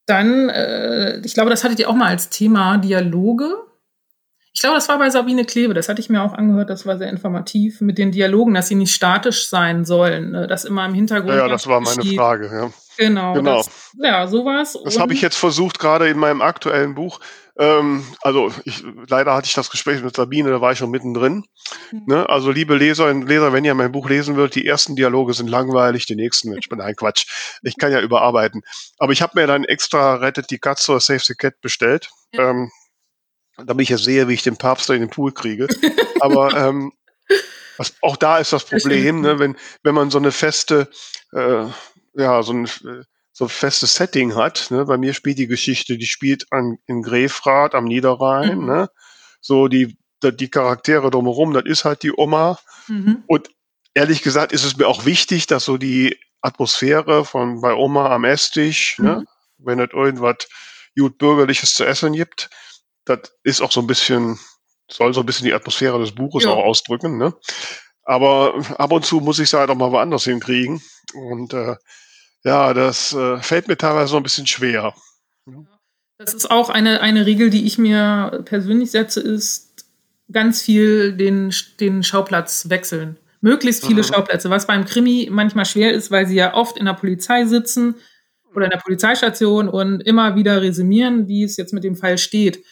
dann, äh, ich glaube, das hattet ihr auch mal als Thema Dialoge. Ich glaube, das war bei Sabine Kleve, das hatte ich mir auch angehört, das war sehr informativ mit den Dialogen, dass sie nicht statisch sein sollen, äh, dass immer im Hintergrund. Ja, das war meine geschieht. Frage. Ja. Genau. Genau. Das, ja, sowas. Das habe ich jetzt versucht, gerade in meinem aktuellen Buch. Ähm, also ich, leider hatte ich das Gespräch mit Sabine, da war ich schon mittendrin. Mhm. Ne? Also liebe Leserinnen und Leser, wenn ihr mein Buch lesen wollt, die ersten Dialoge sind langweilig, die nächsten, ich bin nein Quatsch. Ich kann ja überarbeiten. Aber ich habe mir dann extra Rettet die Katze oder Save the Cat bestellt. Ja. Ähm, damit ich jetzt sehe, wie ich den Papst da in den Pool kriege. Aber ähm, was, auch da ist das Problem, ne, wenn, wenn man so eine feste, äh, ja, so ein, äh, so festes Setting hat. Ne? Bei mir spielt die Geschichte, die spielt an, in Grefrath am Niederrhein. Mhm. Ne? So die, die Charaktere drumherum, das ist halt die Oma. Mhm. Und ehrlich gesagt ist es mir auch wichtig, dass so die Atmosphäre von bei Oma am Esstisch, ne? Mhm. wenn es irgendwas gut Bürgerliches zu essen gibt, das ist auch so ein bisschen, soll so ein bisschen die Atmosphäre des Buches Ja. auch ausdrücken, ne? Aber ab und zu muss ich es halt auch mal woanders hinkriegen. Und äh, ja, das äh, fällt mir teilweise so ein bisschen schwer. Das ist auch eine, eine Regel, die ich mir persönlich setze, ist ganz viel den, den Schauplatz wechseln. Möglichst viele Mhm. Schauplätze, was beim Krimi manchmal schwer ist, weil sie ja oft in der Polizei sitzen oder in der Polizeistation und immer wieder resümieren, wie es jetzt mit dem Fall steht.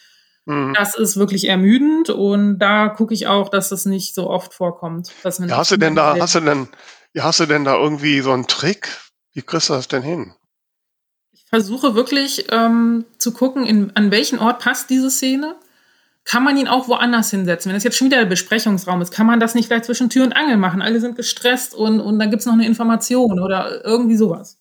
Mhm. Das ist wirklich ermüdend und da gucke ich auch, dass das nicht so oft vorkommt. Dass man Ja, hast du denn da, hast du denn, ja, hast du denn da irgendwie so einen Trick? Wie kriegst du das denn hin? Ich versuche wirklich ähm, zu gucken, in, an welchen Ort passt diese Szene. Kann man ihn auch woanders hinsetzen? Wenn das jetzt schon wieder der Besprechungsraum ist, kann man das nicht vielleicht zwischen Tür und Angel machen? Alle sind gestresst und, und dann gibt es noch eine Information oder irgendwie sowas.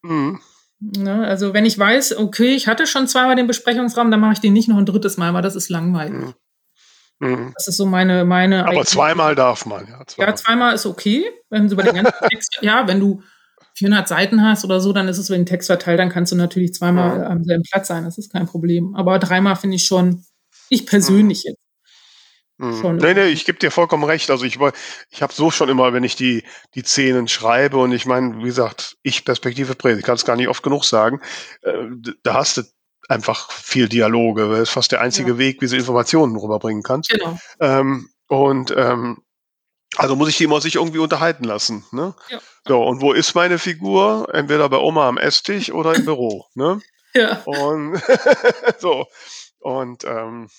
Mhm. Ne? Also wenn ich weiß, okay, ich hatte schon zweimal den Besprechungsraum, dann mache ich den nicht noch ein drittes Mal, weil das ist langweilig. Mhm. Mhm. Das ist so meine, meine Aber zweimal darf man, ja. Zweimal. Ja, zweimal ist okay. Wenn du über den ganzen Text, ja, wenn du 400 Seiten hast oder so, dann ist es den Text verteilt, dann kannst du natürlich zweimal am selben Platz sein. Das ist kein Problem. Aber dreimal finde ich schon, ich persönlich jetzt. Mhm. Schon. Nee, nee, ich gebe dir vollkommen recht. Also ich, ich habe so schon immer, wenn ich die, die Szenen schreibe und ich meine, wie gesagt, ich Perspektive Prä, ich kann es gar nicht oft genug sagen, äh, da hast du einfach viel Dialoge, weil es ist fast der einzige Ja. Weg, wie du Informationen rüberbringen kannst. Genau. Ähm, und ähm, also muss ich die immer sich irgendwie unterhalten lassen. Ne? Ja. So, und wo ist meine Figur? Entweder bei Oma am Esstisch oder im Büro. Ne? Ja. Und so. Und ähm,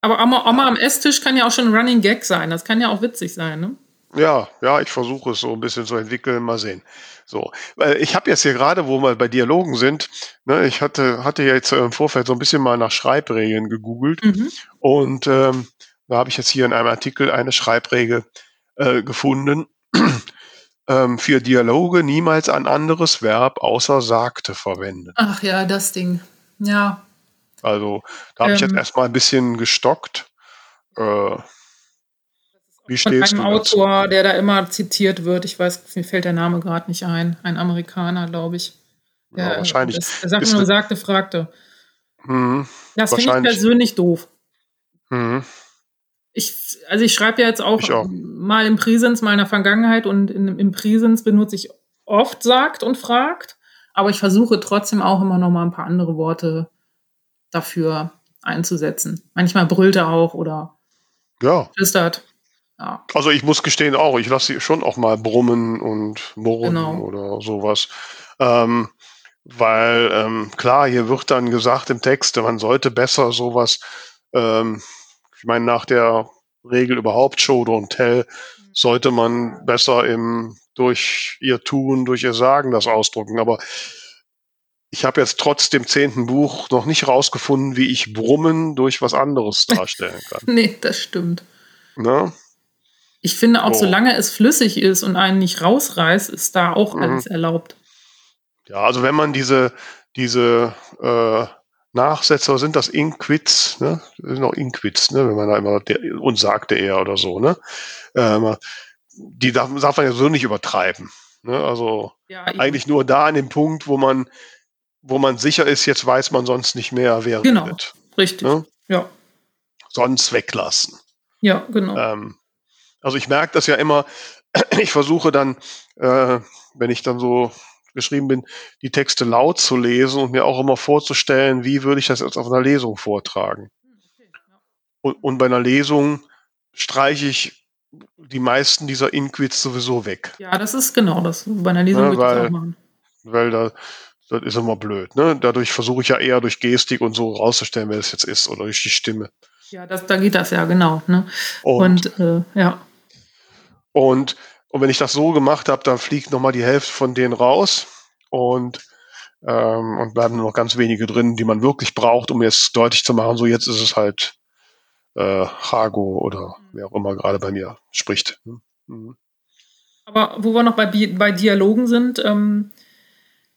Aber Oma, Oma am Esstisch kann ja auch schon ein Running Gag sein. Das kann ja auch witzig sein, ne? Ja, ja, ich versuche es so ein bisschen zu entwickeln, mal sehen. So, weil ich habe jetzt hier gerade, wo wir bei Dialogen sind, ne, ich hatte hatte jetzt im Vorfeld so ein bisschen mal nach Schreibregeln gegoogelt Mhm. und ähm, da habe ich jetzt hier in einem Artikel eine Schreibregel äh, gefunden. ähm, für Dialoge niemals ein anderes Verb außer sagte verwenden. Ach ja, das Ding. Ja. Also da habe ich jetzt Ähm. erstmal ein bisschen gestockt. Äh, wie Von stehst einem du dazu? Autor, der da immer zitiert wird. Ich weiß, mir fällt der Name gerade nicht ein. Ein Amerikaner, glaube ich. Ja, Der, wahrscheinlich Das, der sagt nur, sagte, fragte. Mhm, Das finde ich persönlich doof. mhm, Ich, also ich schreibe ja jetzt auch, auch. mal im Präsens, mal in der Vergangenheit und in, im Präsens benutze ich oft sagt und fragt, aber ich versuche trotzdem auch immer noch mal ein paar andere Worte dafür einzusetzen. Manchmal brüllt er auch oder ja. flüstert. Ja, Also ich muss gestehen auch, ich lasse sie schon auch mal brummen und murren Genau. oder sowas. Ähm, weil ähm, klar, hier wird dann gesagt im Text, man sollte besser sowas, ähm, ich meine, nach der Regel überhaupt Show don't tell, sollte man besser im durch ihr Tun, durch ihr Sagen das ausdrücken. Aber ich habe jetzt trotz dem zehnten Buch noch nicht rausgefunden, wie ich Brummen durch was anderes darstellen kann. nee, das stimmt. Ne? Ich finde auch, So. solange es flüssig ist und einen nicht rausreißt, ist da auch Mhm. alles erlaubt. Ja, also wenn man diese, diese äh, Nachsetzer, sind das Inquits, ne? Das sind auch Inquits, ne? Wenn man da immer der, und sagte er oder so, ne? Ähm, die darf, darf man ja so nicht übertreiben. Ne? Also Ja, eigentlich nur da an dem Punkt, wo man, wo man sicher ist, jetzt weiß man sonst nicht mehr, wer Genau. redet. richtig. Ne? Ja, Sonst weglassen. ja, genau. Ähm, also ich merke das ja immer, ich versuche dann, äh, wenn ich dann so geschrieben bin, die Texte laut zu lesen und mir auch immer vorzustellen, wie würde ich das jetzt auf einer Lesung vortragen. Und, und bei einer Lesung streiche ich die meisten dieser Inquits sowieso weg, Ja, das ist genau das. Bei einer Lesung Ja, würde ich das auch machen. weil da das ist immer blöd. Ne? Dadurch versuche ich ja eher durch Gestik und so rauszustellen, wer es jetzt ist oder durch die Stimme. Ja, das, da geht das ja, genau. Ne? Und, Und, äh, ja. Und, und wenn ich das so gemacht habe, dann fliegt nochmal die Hälfte von denen raus und, ähm, und bleiben nur noch ganz wenige drin, die man wirklich braucht, um jetzt deutlich zu machen, so jetzt ist es halt äh, Hago oder wer auch immer gerade bei mir spricht. Mhm. Aber wo wir noch bei, bei Dialogen sind, ähm,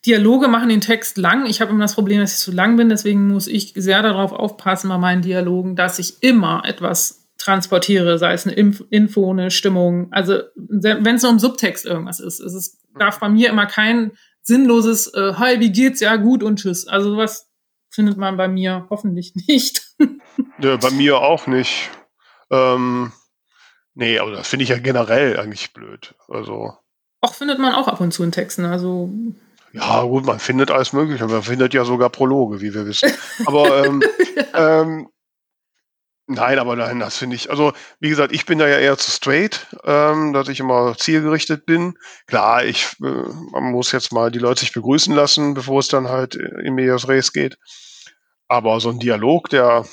Dialoge machen den Text lang. Ich habe immer das Problem, dass ich zu lang bin, deswegen muss ich sehr darauf aufpassen bei meinen Dialogen, dass ich immer etwas transportiere, sei es eine Inf Info, eine Stimmung. Also wenn es nur im Subtext irgendwas ist, es ist, darf bei mir immer kein sinnloses äh, Hi, wie geht's? Ja, gut und tschüss. Also sowas findet man bei mir hoffentlich nicht. Nö, bei mir auch nicht. Ähm, nee, aber das finde ich ja generell eigentlich blöd. Also. Auch findet man auch ab und zu in Texten. Also ja, gut, man findet alles Mögliche. Man findet ja sogar Prologe, wie wir wissen. Aber ähm, ähm, nein, aber nein, das finde ich. Also, wie gesagt, ich bin da ja eher zu straight, ähm, dass ich immer zielgerichtet bin. Klar, ich äh, man muss jetzt mal die Leute sich begrüßen lassen, bevor es dann halt in Medias Res geht. Aber so ein Dialog, der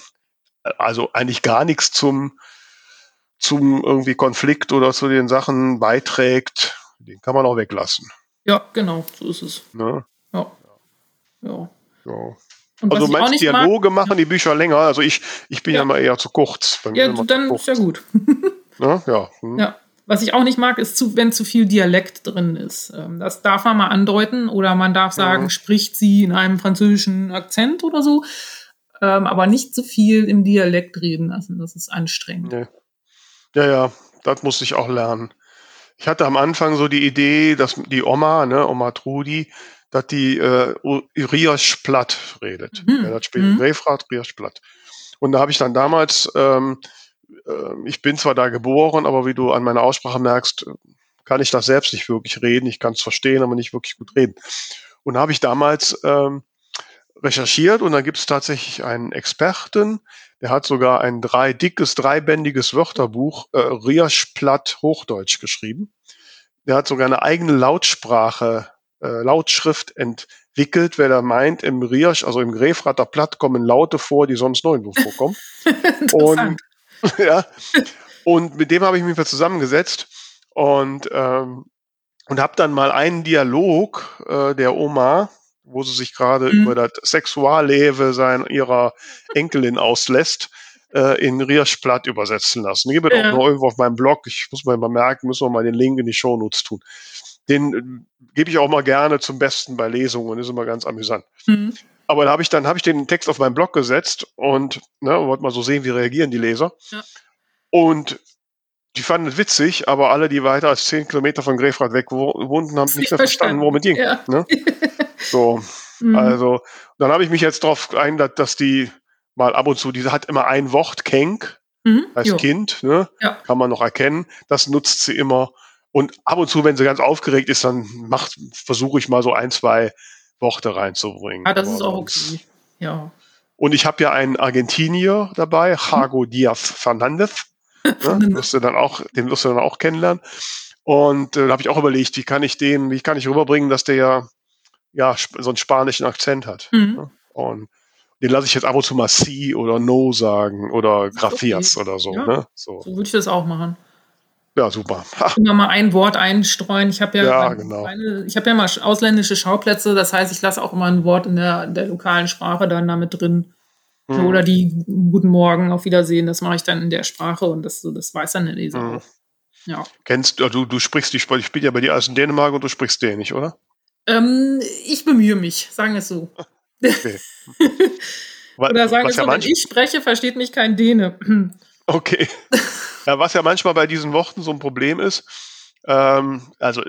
also eigentlich gar nichts zum zum irgendwie Konflikt oder zu den Sachen beiträgt, den kann man auch weglassen. Ja, genau, so ist es. Ne? Ja. Ja. ja. Also manche Dialoge mag, machen die Bücher länger. Also ich, ich bin ja, ja mal eher zu kurz. ja, dann ist ja gut. ja, ja. Hm. ja. Was ich auch nicht mag, ist, zu, wenn zu viel Dialekt drin ist. Ähm, das darf man mal andeuten oder man darf sagen, ja. spricht sie in einem französischen Akzent oder so. Ähm, aber nicht zu viel im Dialekt reden lassen. Das ist anstrengend. Nee. Ja, ja, das muss ich auch lernen. Ich hatte am Anfang so die Idee, dass die Oma, ne, Oma Trudi, dass die äh, Rias Platt redet. Mhm. Ja, das spielt mhm. Refrat, Rias Platt. Und da habe ich dann damals, ähm, äh, ich bin zwar da geboren, aber wie du an meiner Aussprache merkst, kann ich das selbst nicht wirklich reden. Ich kann es verstehen, aber nicht wirklich gut reden. Und da habe ich damals ähm, recherchiert und da gibt es tatsächlich einen Experten, der hat sogar ein drei dickes, dreibändiges Wörterbuch äh, Riaschplatt Hochdeutsch geschrieben. Der hat sogar eine eigene Lautsprache, äh, Lautschrift entwickelt, wer da meint, im Riasch, also im Grefrater Platt kommen Laute vor, die sonst nirgendwo vorkommen. und ja, und mit dem habe ich mich mal zusammengesetzt und ähm, und habe dann mal einen Dialog äh, der Oma wo sie sich gerade mhm. über das Sexualleben sein, ihrer Enkelin auslässt, äh, in Rierschblatt übersetzen lassen. Ich gebe ja. auch noch irgendwo auf meinem Blog. Ich muss mal merken, müssen wir mal den Link in die Shownotes tun. Den äh, gebe ich auch mal gerne zum Besten bei Lesungen, ist immer ganz amüsant. Mhm. Aber da habe ich dann habe ich den Text auf meinen Blog gesetzt und ne, wollte mal so sehen, wie reagieren die Leser. Ja. Und die fanden es witzig, aber alle, die weiter als zehn Kilometer von Grefrath weg wohnten, haben nicht mehr verstanden, worum es ging. Ja. Ne? So, mhm. also dann habe ich mich jetzt darauf eingedacht, dass die mal ab und zu, diese hat immer ein Wort, Kenk, mhm. als jo. Kind, ne? Ja. kann man noch erkennen. Das nutzt sie immer. Und ab und zu, wenn sie ganz aufgeregt ist, dann macht, versuche ich mal so ein, zwei Worte reinzubringen. Ah, das ist auch okay. Ja. Und ich habe ja einen Argentinier dabei, Jago. Diaz Fernandez. Ne? wirst du dann auch, den wirst du dann auch kennenlernen. Und äh, da habe ich auch überlegt, wie kann ich den, wie kann ich rüberbringen, dass der ja so einen spanischen Akzent hat. Mhm. Und den lasse ich jetzt ab und zu mal Sie oder No sagen oder Gracias okay. oder so. Ja. Ne? so. So würde ich das auch machen. Ja, super. Immer mal ein Wort einstreuen. Ich habe ja, ja genau. meine, ich habe ja mal ausländische Schauplätze, das heißt, ich lasse auch immer ein Wort in der, der lokalen Sprache dann damit drin. Mhm. Oder die Guten Morgen, auf Wiedersehen, das mache ich dann in der Sprache und das, das weiß dann der Leser auch. Ja. Kennst du, du sprichst die Sprache, ich bin ja bei dir aus in Dänemark und du sprichst Dänisch, oder? Ähm, ich bemühe mich, sagen wir es so. Okay. Oder sagen wir es so, ja wenn ich spreche, versteht mich kein Däne. Okay. Ja, was ja manchmal bei diesen Worten so ein Problem ist, ähm, also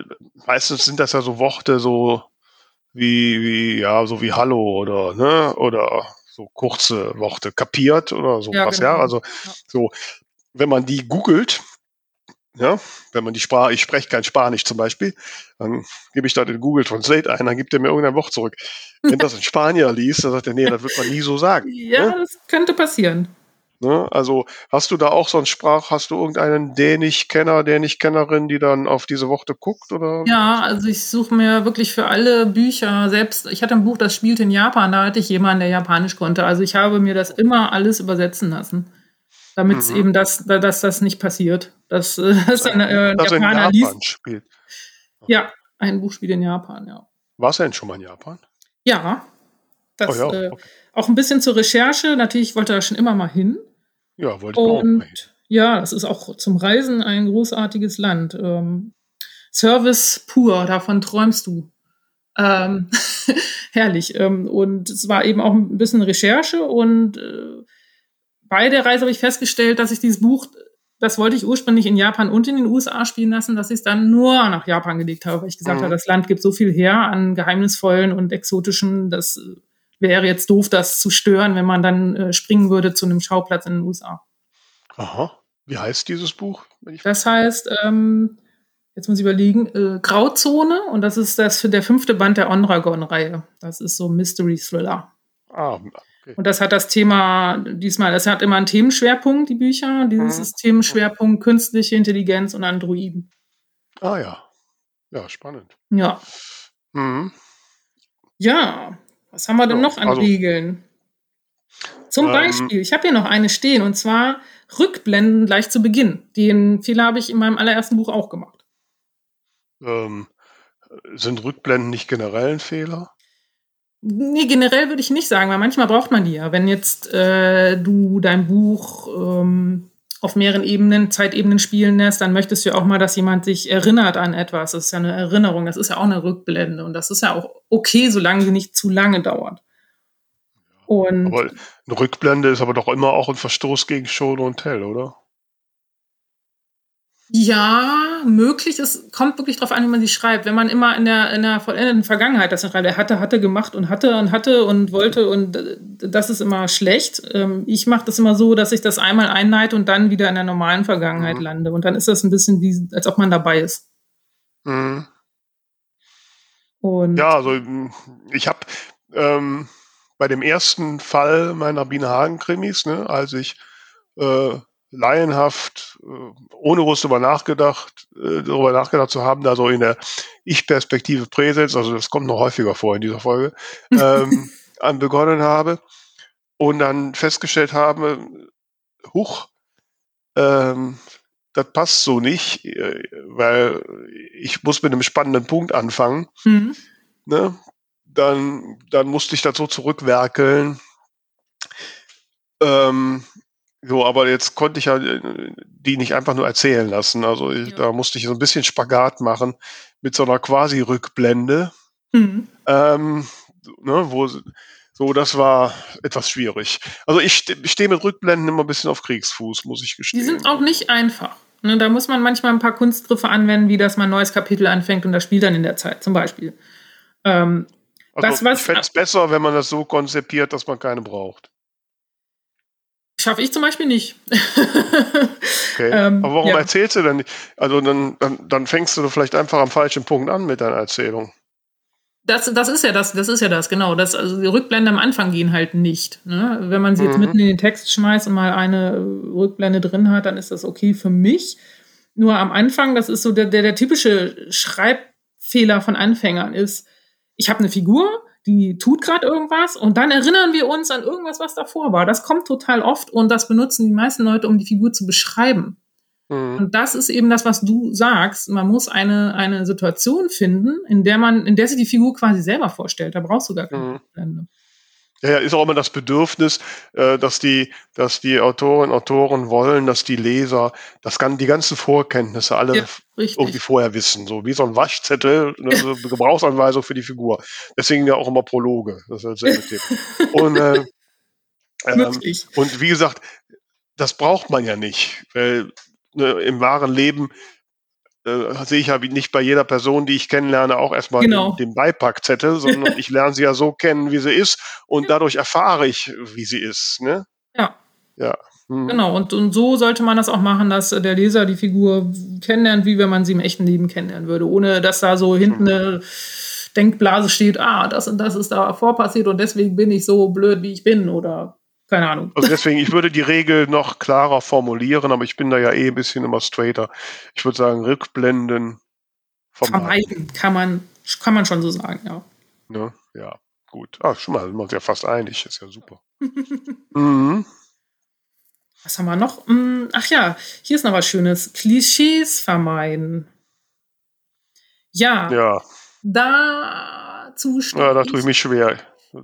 meistens sind das ja so Worte so wie, wie, ja, so wie Hallo oder, ne, oder so kurze Worte kapiert oder sowas, ja, genau. ja. Also ja. so, wenn man die googelt, ja, wenn man die Sprache, ich spreche kein Spanisch zum Beispiel, dann gebe ich da den Google Translate ein, dann gibt er mir irgendein Wort zurück. Wenn das ein Spanier liest, dann sagt er, nee, das wird man nie so sagen. Ja, ne? das könnte passieren. Ne? Also hast du da auch so einen Sprach, hast du irgendeinen Dänisch-Kenner, Dänisch-Kennerin, die dann auf diese Worte guckt? Oder? Ja, also ich suche mir wirklich für alle Bücher selbst, ich hatte ein Buch, das spielt in Japan, da hatte ich jemanden, der Japanisch konnte. Also ich habe mir das immer alles übersetzen lassen damit mhm. eben das, dass das nicht passiert. Dass, äh, dass ein äh, also Japaner in Japan liest. spielt. Ja, ein Buch spielt in Japan, ja. Warst du denn schon mal in Japan? Ja. Das, oh ja äh, okay. Auch ein bisschen zur Recherche. Natürlich wollte er schon immer mal hin. Ja, wollte ich auch mal hin. Ja, das ist auch zum Reisen ein großartiges Land. Ähm, Service pur, davon träumst du. Ähm, herrlich. Ähm, und es war eben auch ein bisschen Recherche und äh, bei der Reise habe ich festgestellt, dass ich dieses Buch, das wollte ich ursprünglich in Japan und in den USA spielen lassen, dass ich es dann nur nach Japan gelegt habe, weil ich gesagt mhm. habe, das Land gibt so viel her an geheimnisvollen und exotischen, das wäre jetzt doof, das zu stören, wenn man dann äh, springen würde zu einem Schauplatz in den USA. Aha. Wie heißt dieses Buch? das heißt, ähm, jetzt muss ich überlegen, äh, Grauzone und das ist das für der fünfte Band der Ondragon-Reihe. Das ist so Mystery Thriller. Ah, okay. Und das hat das Thema diesmal, das hat immer einen Themenschwerpunkt, die Bücher. Dieses mhm. Themenschwerpunkt künstliche Intelligenz und Androiden. Ah ja. Ja, spannend. Ja. Mhm. Ja, was haben wir denn ja, noch an also, Regeln? Zum ähm, Beispiel, ich habe hier noch eine stehen und zwar Rückblenden gleich zu Beginn. Den Fehler habe ich in meinem allerersten Buch auch gemacht. Ähm, sind Rückblenden nicht generell ein Fehler? Nee, generell würde ich nicht sagen, weil manchmal braucht man die ja. Wenn jetzt äh, du dein Buch ähm, auf mehreren Ebenen, Zeitebenen spielen lässt, dann möchtest du ja auch mal, dass jemand sich erinnert an etwas. Das ist ja eine Erinnerung, das ist ja auch eine Rückblende und das ist ja auch okay, solange sie nicht zu lange dauert. Und aber eine Rückblende ist aber doch immer auch ein Verstoß gegen Show und Tell, oder? Ja, möglich. Es kommt wirklich darauf an, wie man sie schreibt. Wenn man immer in der, in der vollendeten Vergangenheit das schreibt, er hatte, hatte gemacht und hatte und hatte und wollte und das ist immer schlecht. Ähm, ich mache das immer so, dass ich das einmal einleite und dann wieder in der normalen Vergangenheit mhm. lande. Und dann ist das ein bisschen wie, als ob man dabei ist. Mhm. Und ja, also ich habe ähm, bei dem ersten Fall meiner Biene Hagen-Krimis, ne, als ich äh, laienhaft, äh, ohne groß darüber nachgedacht, äh, darüber nachgedacht zu haben, da so in der Ich-Perspektive Präsens, also das kommt noch häufiger vor in dieser Folge, ähm, begonnen habe und dann festgestellt habe, huch, ähm, das passt so nicht, äh, weil ich muss mit einem spannenden Punkt anfangen. Mhm. Ne? Dann, dann musste ich das so zurückwerkeln. Ähm, so, aber jetzt konnte ich ja äh, die nicht einfach nur erzählen lassen. Also ich, ja. da musste ich so ein bisschen Spagat machen mit so einer quasi Rückblende. Mhm. Ähm, ne, wo, so, das war etwas schwierig. Also ich, ich stehe mit Rückblenden immer ein bisschen auf Kriegsfuß, muss ich gestehen. Die sind auch nicht einfach. Ne, da muss man manchmal ein paar Kunstgriffe anwenden, wie dass man ein neues Kapitel anfängt und das spielt dann in der Zeit, zum Beispiel. Ähm, also was, was, ich fände es besser, wenn man das so konzipiert, dass man keine braucht. Schaffe ich zum Beispiel nicht. okay. ähm, Aber warum ja. erzählst du denn nicht? Also dann, dann, dann fängst du vielleicht einfach am falschen Punkt an mit deiner Erzählung. Das, das ist ja das, das ist ja das, genau. Das, also die Rückblende am Anfang gehen halt nicht. Ne? Wenn man sie jetzt mhm. mitten in den Text schmeißt und mal eine Rückblende drin hat, dann ist das okay für mich. Nur am Anfang, das ist so der, der, der typische Schreibfehler von Anfängern ist, ich habe eine Figur, die tut gerade irgendwas und dann erinnern wir uns an irgendwas, was davor war. Das kommt total oft und das benutzen die meisten Leute, um die Figur zu beschreiben. Mhm. Und das ist eben das, was du sagst. Man muss eine, eine Situation finden, in der man, in der sich die Figur quasi selber vorstellt. Da brauchst du gar keine mhm. Blende. Ja, ist auch immer das Bedürfnis, äh, dass die, dass die Autorinnen und Autoren wollen, dass die Leser das kann, die ganzen Vorkenntnisse alle ja, irgendwie vorher wissen. So wie so ein Waschzettel, eine Gebrauchsanweisung für die Figur. Deswegen ja auch immer Prologe. Das ist dasselbe Thema. Und, äh, ähm, und wie gesagt, das braucht man ja nicht, weil ne, im wahren Leben äh, sehe ich ja nicht bei jeder Person, die ich kennenlerne, auch erstmal genau. den, den, Beipackzettel, sondern ich lerne sie ja so kennen, wie sie ist und dadurch erfahre ich, wie sie ist. Ne? Ja. Ja. Hm. Genau, und, und so sollte man das auch machen, dass der Leser die Figur kennenlernt, wie wenn man sie im echten Leben kennenlernen würde, ohne dass da so hinten hm. eine Denkblase steht, ah, das und das ist da vorpassiert und deswegen bin ich so blöd, wie ich bin oder keine Ahnung. Also deswegen, ich würde die Regel noch klarer formulieren, aber ich bin da ja eh ein bisschen immer straighter. Ich würde sagen, Rückblenden vermeiden. Kann man, kann man schon so sagen, ja. Ne? Ja, gut. Ah, schon mal, sind wir uns ja fast einig. Ist ja super. mhm. Was haben wir noch? Hm, ach ja, hier ist noch was Schönes. Klischees vermeiden. Ja. Ja. Dazu. Ja, da tue ich mich schwer.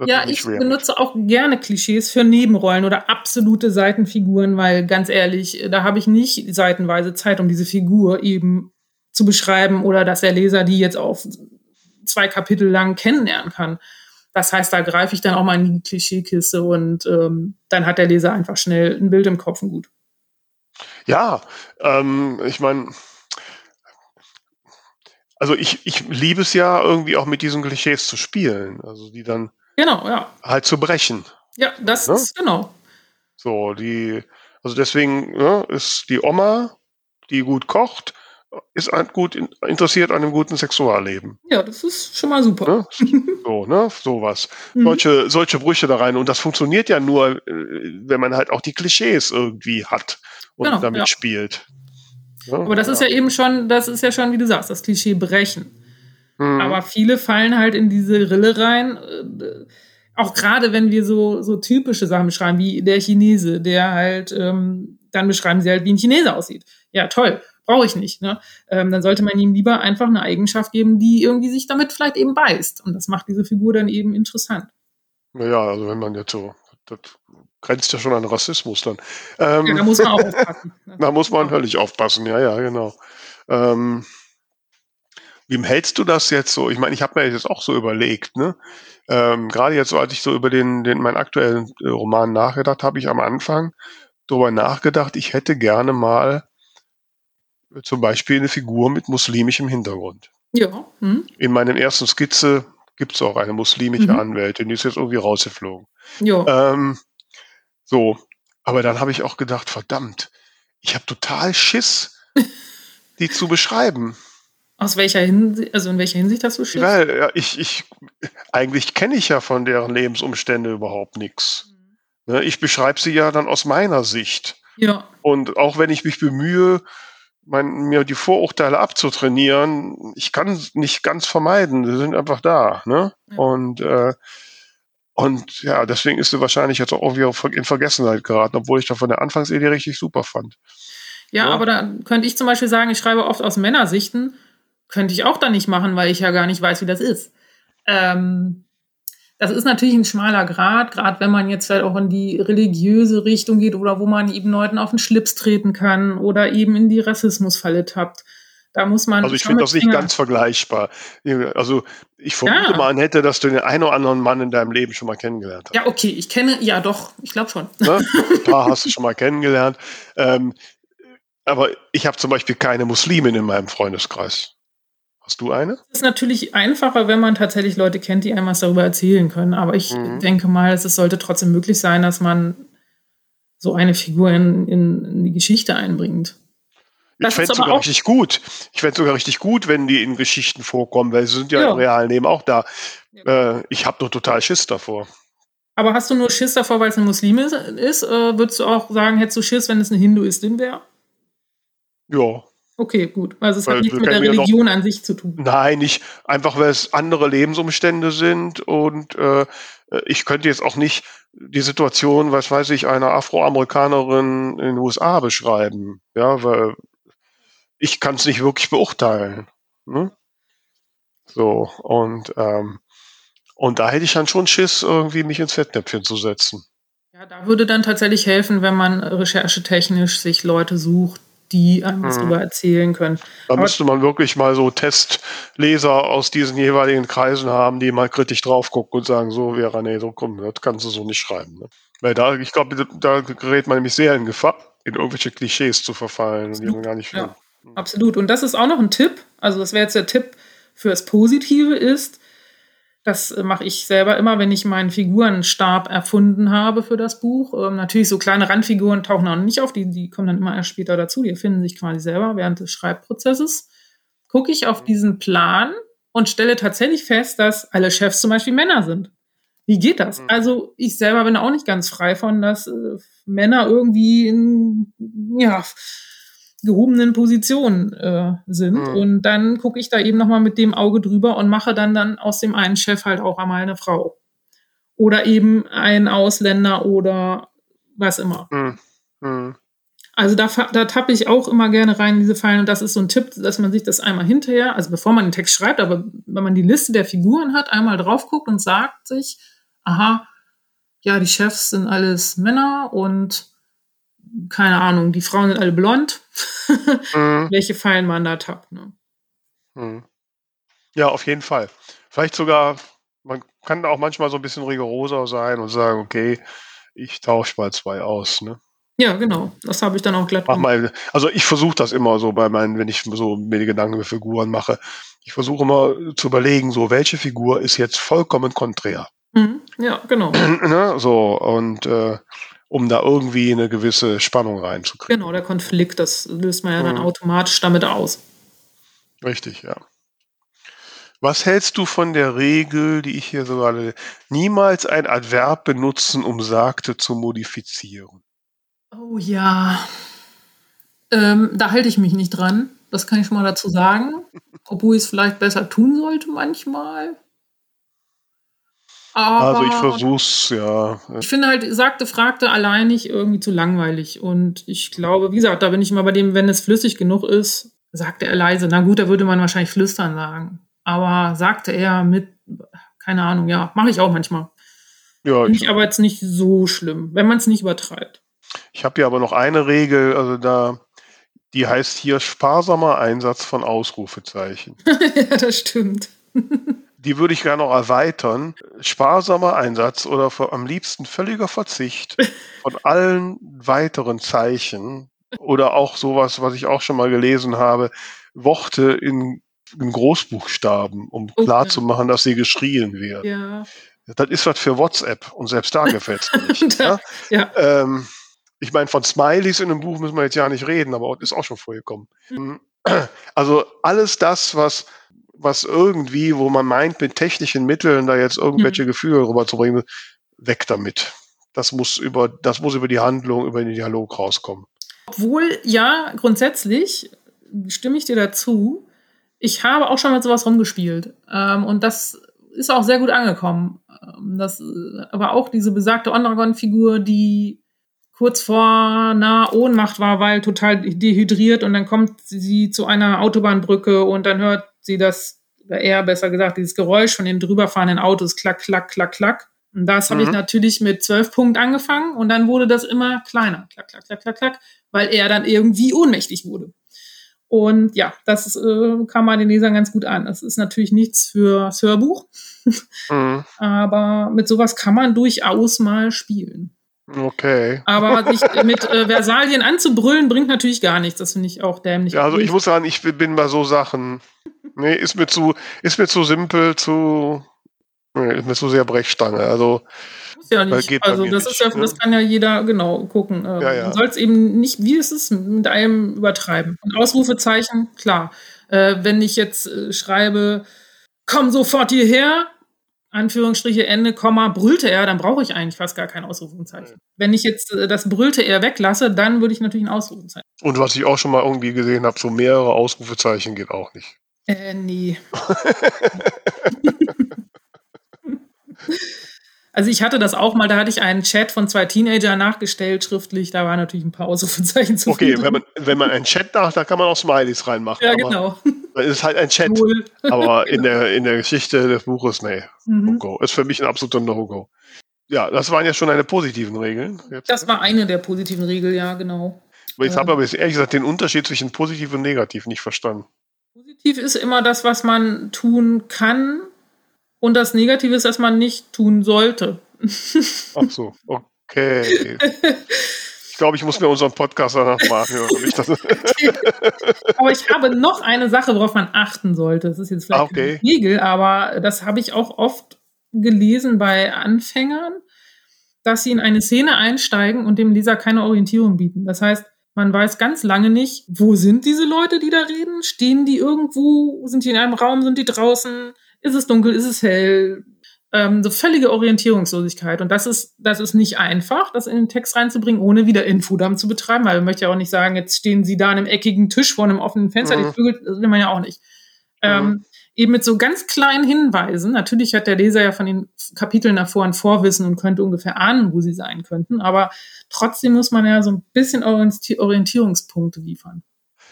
Ja, ich benutze auch gerne Klischees für Nebenrollen oder absolute Seitenfiguren, weil ganz ehrlich, da habe ich nicht seitenweise Zeit, um diese Figur eben zu beschreiben oder dass der Leser die jetzt auf zwei Kapitel lang kennenlernen kann. Das heißt, da greife ich dann auch mal in die Klischeekiste und ähm, dann hat der Leser einfach schnell ein Bild im Kopf und gut. Ja, ähm, ich meine, also ich, ich liebe es ja irgendwie auch mit diesen Klischees zu spielen. Also die dann Genau, ja. halt zu brechen. Ja, das Ne? ist genau. So, die, also deswegen ne, ist die Oma, die gut kocht, ist gut in, interessiert an einem guten Sexualleben. Ja, das ist schon mal super. Ne? So, ne, sowas. Mhm. Solche, solche Brüche da rein. Und das funktioniert ja nur, äh, wenn man halt auch die Klischees irgendwie hat und Genau, damit ja. spielt. Ne? Aber das ist ja eben schon, das ist ja schon, wie du sagst, das Klischee brechen. Mhm. Aber viele fallen halt in diese Rille rein. äh, Auch gerade wenn wir so, so typische Sachen beschreiben, wie der Chinese, der halt, ähm, dann beschreiben sie halt, wie ein Chinese aussieht. Ja, toll, brauche ich nicht. Ne? Ähm, dann sollte man ihm lieber einfach eine Eigenschaft geben, die irgendwie sich damit vielleicht eben beißt. Und das macht diese Figur dann eben interessant. Naja, also wenn man jetzt so, das grenzt ja schon an Rassismus dann. Ähm, Ja, da muss man auch aufpassen. ne? Da muss man höllisch aufpassen, ja, ja, genau. Ähm, wie hältst du das jetzt so? Ich meine, ich habe mir jetzt auch so überlegt, ne? Ähm, Gerade jetzt als ich so über den, den meinen aktuellen äh, Roman nachgedacht habe, ich am Anfang darüber nachgedacht, ich hätte gerne mal äh, zum Beispiel eine Figur mit muslimischem Hintergrund. Ja, hm? In meinem ersten Skizze gibt es auch eine muslimische Mhm. Anwältin, die ist jetzt irgendwie rausgeflogen. ja. Ähm, so, aber dann habe ich auch gedacht, verdammt, ich habe total Schiss, die zu beschreiben. Aus welcher Hinsicht, also in welcher Hinsicht hast du Schiss? Weil ja, ich, ich, eigentlich kenne ich ja von deren Lebensumstände überhaupt nichts. Ne, Ich beschreibe sie ja dann aus meiner Sicht. Ja, Und auch wenn ich mich bemühe, mein, mir die Vorurteile abzutrainieren, ich kann es nicht ganz vermeiden. Sie sind einfach da. Ne? Ja. Und, äh, und ja, deswegen ist sie wahrscheinlich jetzt auch wieder in Vergessenheit geraten, obwohl ich da von der Anfangsidee richtig super fand. Ja, Ja. aber da könnte ich zum Beispiel sagen, ich schreibe oft aus Männersichten. Könnte ich auch dann nicht machen, weil ich ja gar nicht weiß, wie das ist. Ähm, das ist natürlich ein schmaler Grad, gerade wenn man jetzt halt auch in die religiöse Richtung geht oder wo man eben Leuten auf den Schlips treten kann oder eben in die Rassismusfalle tappt. Da muss man. Also ich finde das nicht Finger- ganz vergleichbar. Also ich vermute Ja. man hätte, dass du den einen oder anderen Mann in deinem Leben schon mal kennengelernt hast. Ja, okay, ich kenne, ja doch, ich glaube schon. Ne? Ein paar hast du schon mal kennengelernt. Ähm, aber ich habe zum Beispiel keine Muslimin in meinem Freundeskreis. Hast du eine? Es ist natürlich einfacher, wenn man tatsächlich Leute kennt, die einem was darüber erzählen können. Aber ich Mhm. denke mal, es sollte trotzdem möglich sein, dass man so eine Figur in, in, in die Geschichte einbringt. Ich Das ist fände es sogar richtig gut. Ich fände es sogar richtig gut, wenn die in Geschichten vorkommen, weil sie sind ja, Ja. im realen Leben auch da. Äh, ich habe nur total Schiss davor. Aber hast du nur Schiss davor, weil es eine Muslime ist? Äh, würdest du auch sagen, hättest du Schiss, wenn es eine Hinduistin wäre? Ja. Okay, gut. Also es Weil hat nichts mit der ja noch- Religion an sich zu tun. Nein, nicht einfach, weil es andere Lebensumstände sind und äh, ich könnte jetzt auch nicht die Situation, was weiß ich, einer Afroamerikanerin in den USA beschreiben. Ja, weil ich kann es nicht wirklich beurteilen. Ne? So, und, ähm, und da hätte ich dann schon Schiss, irgendwie mich ins Fettnäpfchen zu setzen. Ja, da würde dann tatsächlich helfen, wenn man recherchetechnisch sich Leute sucht, die einem was Mhm. darüber erzählen können. Da Aber- müsste man wirklich mal so Testleser aus diesen jeweiligen Kreisen haben, die mal kritisch drauf gucken und sagen, so Vera, nee, so komm, das kannst du so nicht schreiben. Ne? Weil da, ich glaube, da gerät man nämlich sehr in Gefahr, in irgendwelche Klischees zu verfallen und die man gar nicht Ja. will. Absolut. Und das ist auch noch ein Tipp. Also das wäre jetzt der Tipp fürs Positive ist, das äh, mache ich selber immer, wenn ich meinen Figurenstab erfunden habe für das Buch. Ähm, natürlich so kleine Randfiguren tauchen auch nicht auf, die, die kommen dann immer erst später dazu, die erfinden sich quasi selber während des Schreibprozesses. Gucke ich auf diesen Plan und stelle tatsächlich fest, dass alle Chefs zum Beispiel Männer sind. Wie geht das? Mhm. Also ich selber bin auch nicht ganz frei von, dass äh, Männer irgendwie in, ja, gehobenen Positionen äh, sind. Mhm. Und dann gucke ich da eben nochmal mit dem Auge drüber und mache dann, dann aus dem einen Chef halt auch einmal eine Frau. Oder eben ein Ausländer oder was immer. Hm. Hm. Also da, da tappe ich auch immer gerne rein in diese Fallen. Und das ist so ein Tipp, dass man sich das einmal hinterher, also bevor man den Text schreibt, aber wenn man die Liste der Figuren hat, einmal drauf guckt und sagt sich, aha, ja, die Chefs sind alles Männer und keine Ahnung, die Frauen sind alle blond. Hm. welche Fallen man da tappt. Ne? Hm. Ja, auf jeden Fall. Vielleicht sogar, man kann auch manchmal so ein bisschen rigoroser sein und sagen, okay, ich tausche mal zwei aus. Ne? Ja, genau. Das habe ich dann auch glatt Mach gemacht. mal, also ich versuche das immer so bei meinen, wenn ich so mir die Gedanken über Figuren mache. Ich versuche immer zu überlegen, so welche Figur ist jetzt vollkommen konträr. Mhm. Ja, genau. ne? So, und äh, um da irgendwie eine gewisse Spannung reinzukriegen. Genau, der Konflikt, das löst man ja dann Mhm. automatisch damit aus. Richtig, ja. Was hältst du von der Regel, die ich hier so gerade, niemals ein Adverb benutzen, um Sagte zu modifizieren? Oh ja. Ähm, da halte ich mich nicht dran. Das kann ich schon mal dazu sagen. Obwohl ich es vielleicht besser tun sollte manchmal. Aber Also ich versuch's, ja. ich finde halt, sagte, fragte alleinig irgendwie zu langweilig. Und ich glaube, wie gesagt, da bin ich immer bei dem, wenn es flüssig genug ist, sagte er leise. Na gut, da würde man wahrscheinlich flüstern sagen. Aber sagte er mit, keine Ahnung, ja, mache ich auch manchmal. Ja, Finde ich, ich aber jetzt nicht so schlimm, wenn man es nicht übertreibt. ich habe hier aber noch eine Regel, also da, die heißt hier sparsamer Einsatz von Ausrufezeichen. ja, das stimmt. Die würde ich gerne noch erweitern. Sparsamer Einsatz oder am liebsten völliger Verzicht von allen weiteren Zeichen oder auch sowas, was ich auch schon mal gelesen habe, Worte in, in Großbuchstaben, um Oh, klarzumachen, dass sie geschrien werden. Ja. Das ist was für WhatsApp und selbst da gefällt es nicht. Ja? ja. Ähm, ich meine, von Smileys in einem Buch müssen wir jetzt ja nicht reden, aber ist auch schon vorgekommen. Also alles das, was, was irgendwie, wo man meint, mit technischen Mitteln da jetzt irgendwelche Gefühle rüberzubringen, weg damit. Das muss über, das muss über die Handlung, über den Dialog rauskommen. Obwohl, ja, grundsätzlich stimme ich dir dazu. Ich habe auch schon mit sowas rumgespielt. Ähm, und das ist auch sehr gut angekommen. Ähm, das, äh, aber auch diese besagte Ondragon-Figur, die kurz vor einer Ohnmacht war, weil total dehydriert und dann kommt sie zu einer Autobahnbrücke und dann hört sie das, oder eher besser gesagt, dieses Geräusch von den drüberfahrenden Autos, klack, klack, klack, klack. Und das habe ich Mhm. natürlich mit zwölf Punkten angefangen und dann wurde das immer kleiner, klack, klack, klack, klack, klack, weil er dann irgendwie ohnmächtig wurde. Und ja, das äh, kam man den Lesern ganz gut an. Das ist natürlich nichts fürs Hörbuch, Mhm. aber mit sowas kann man durchaus mal spielen. Okay. Aber sich mit äh, Versalien anzubrüllen, bringt natürlich gar nichts. Das finde ich auch dämlich. Ja, also ich muss sagen, ich bin bei so Sachen, nee, ist mir zu, ist mir zu simpel, zu, nee, ist mir zu sehr Brechstange. Also, Muss ja nicht. Also das nicht, ist ja, ne? das kann ja jeder genau gucken. Ähm, Ja, ja. Man soll es eben nicht, wie es ist, mit einem übertreiben. Und Ausrufezeichen, klar. Äh, wenn ich jetzt äh, schreibe, komm sofort hierher, Anführungsstriche, Ende, Komma, brüllte er, dann brauche ich eigentlich fast gar kein Ausrufezeichen. Wenn ich jetzt äh, das brüllte er weglasse, dann würde ich natürlich ein Ausrufezeichen. und was ich auch schon mal irgendwie gesehen habe, so mehrere Ausrufezeichen geht auch nicht. Äh, nee. Also ich hatte das auch mal, da hatte ich einen Chat von zwei Teenager nachgestellt, schriftlich, da war natürlich ein paar Ausrufezeichen zu Okay, wenn man, wenn man einen Chat nach, da kann man auch Smileys reinmachen. Ja, aber genau. Es ist halt ein Chat. Cool. Aber in der, in der Geschichte des Buches, nee, Mhm. No-Go. Ist für mich ein absoluter No-Go. Ja, das waren ja schon deine positiven Regeln. Jetzt, Das war eine der positiven Regeln, ja, genau. aber ich habe aber jetzt ehrlich gesagt den Unterschied zwischen positiv und negativ nicht verstanden. Positiv ist immer das, was man tun kann. Und das Negative ist, dass man nicht tun sollte. Ach so, okay. Ich glaube, ich muss mir unseren Podcast danach mal anhören. Aber ich habe noch eine Sache, worauf man achten sollte. Das ist jetzt vielleicht Ah, okay. keine Regel, aber das habe ich auch oft gelesen bei Anfängern, dass sie in eine Szene einsteigen und dem Leser keine Orientierung bieten. Das heißt, man weiß ganz lange nicht, wo sind diese Leute, die da reden? Stehen die irgendwo? Sind die in einem Raum? Sind die draußen? Ist es dunkel? Ist es hell? Ähm, so völlige Orientierungslosigkeit. Und das ist, das ist nicht einfach, das in den Text reinzubringen, ohne wieder Infodamm zu betreiben, weil man möchte ja auch nicht sagen, jetzt stehen sie da an einem eckigen Tisch vor einem offenen Fenster, Mhm. die Vögel, das will man ja auch nicht. Ähm, eben mit so ganz kleinen Hinweisen. Natürlich hat der Leser ja von den Kapiteln davor ein Vorwissen und könnte ungefähr ahnen, wo sie sein könnten, aber trotzdem muss man ja so ein bisschen Orienti- Orientierungspunkte liefern.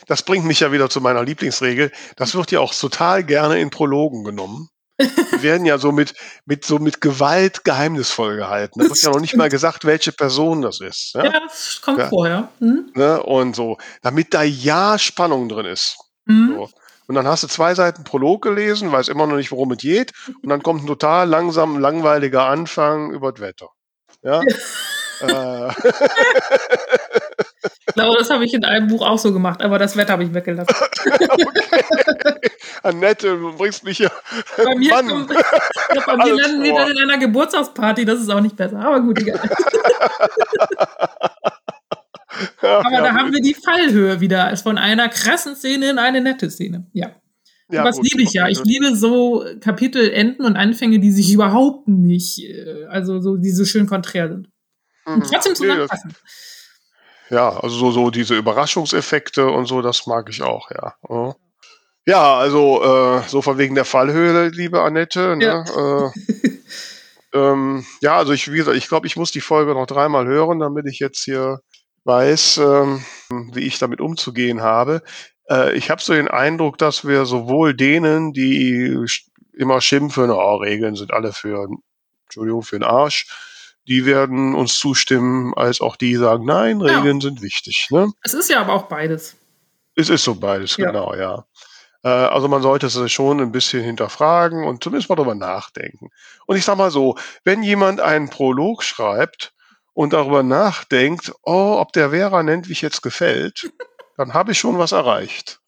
Das bringt mich ja wieder zu meiner Lieblingsregel. Das wird ja auch total gerne in Prologen genommen. Die werden ja so mit, mit, so mit Gewalt geheimnisvoll gehalten. Da wird ja noch nicht mal gesagt, welche Person das ist. Ja, Ja? das kommt Ja. vorher. Hm? Ne? Und so, damit da ja Spannung drin ist. Hm? So. Und dann hast du zwei Seiten Prolog gelesen, weiß immer noch nicht, worum es geht. Und dann kommt ein total langsam, langweiliger Anfang über das Wetter. Ja. äh, Ich glaube, das habe ich in einem Buch auch so gemacht, aber das Wetter habe ich weggelassen. okay. Annette, du bringst mich ja. Bei mir, kommt, ja, bei mir landen wir dann in einer Geburtstagsparty, das ist auch nicht besser, aber gut, egal. Aber ja, da haben wir die Fallhöhe wieder. Es von einer krassen Szene in eine nette Szene. Ja. Ja, was liebe ich ja. Ich liebe so Kapitelenden und Anfänge, die sich überhaupt nicht, äh, also so, die so schön konträr sind. Und mhm. trotzdem zusammenpassen. Ja, also so, so diese Überraschungseffekte und so, das mag ich auch, ja. Ja, also äh, so von wegen der Fallhöhe, liebe Annette. Ne? Ja. Äh, ähm, ja, also ich, wie gesagt, ich glaube, ich muss die Folge noch dreimal hören, damit ich jetzt hier weiß, ähm, wie ich damit umzugehen habe. Äh, ich habe so den Eindruck, dass wir sowohl denen, die immer schimpfen, oh, Regeln sind alle für, Entschuldigung, für den Arsch, die werden uns zustimmen, als auch die sagen, nein, Regeln ja. sind wichtig. Ne? Es ist ja aber auch beides. Es ist so beides, ja. genau, ja. Äh, also man sollte es schon ein bisschen hinterfragen und zumindest mal darüber nachdenken. Und ich sag mal so, wenn jemand einen Prolog schreibt und darüber nachdenkt, oh, ob der Vera nennt, wie ich jetzt gefällt, dann habe ich schon was erreicht.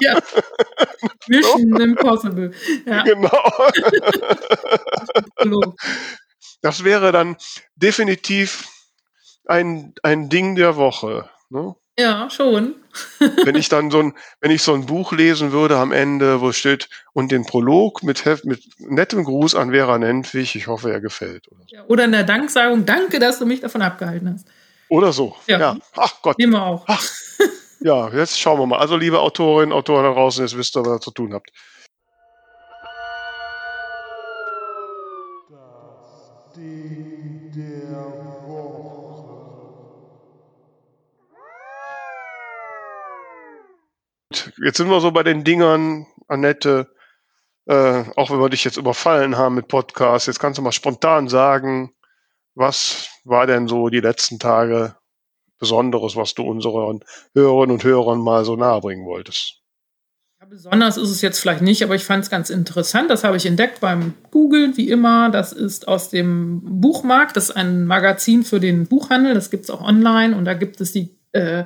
Ja. Mission. Impossible. Ja. Genau. das wäre dann definitiv ein, ein Ding der Woche. Ne? Ja, schon. wenn ich dann so ein, wenn ich so ein Buch lesen würde am Ende, wo steht, und den Prolog mit, mit nettem Gruß an Vera Nentwich, ich hoffe, er gefällt. Oder, so. ja, oder in der Danksagung, danke, dass du mich davon abgehalten hast. Oder so. Ja. ja. Ach Gott. Nehmen wir auch. Ach. Ja, jetzt schauen wir mal. Also, liebe Autorinnen, Autoren da draußen, jetzt wisst ihr, was ihr zu tun habt. Jetzt sind wir so bei den Dingern, Annette. Äh, auch wenn wir dich jetzt überfallen haben mit Podcast, jetzt kannst du mal spontan sagen, was war denn so die letzten Tage Besonderes, was du unseren Hörerinnen und Hörern mal so nahebringen wolltest? Ja, besonders ist es jetzt vielleicht nicht, aber ich fand es ganz interessant. Das habe ich entdeckt beim Googlen, wie immer. Das ist aus dem Buchmarkt. Das ist ein Magazin für den Buchhandel. Das gibt es auch online. Und da gibt es die äh,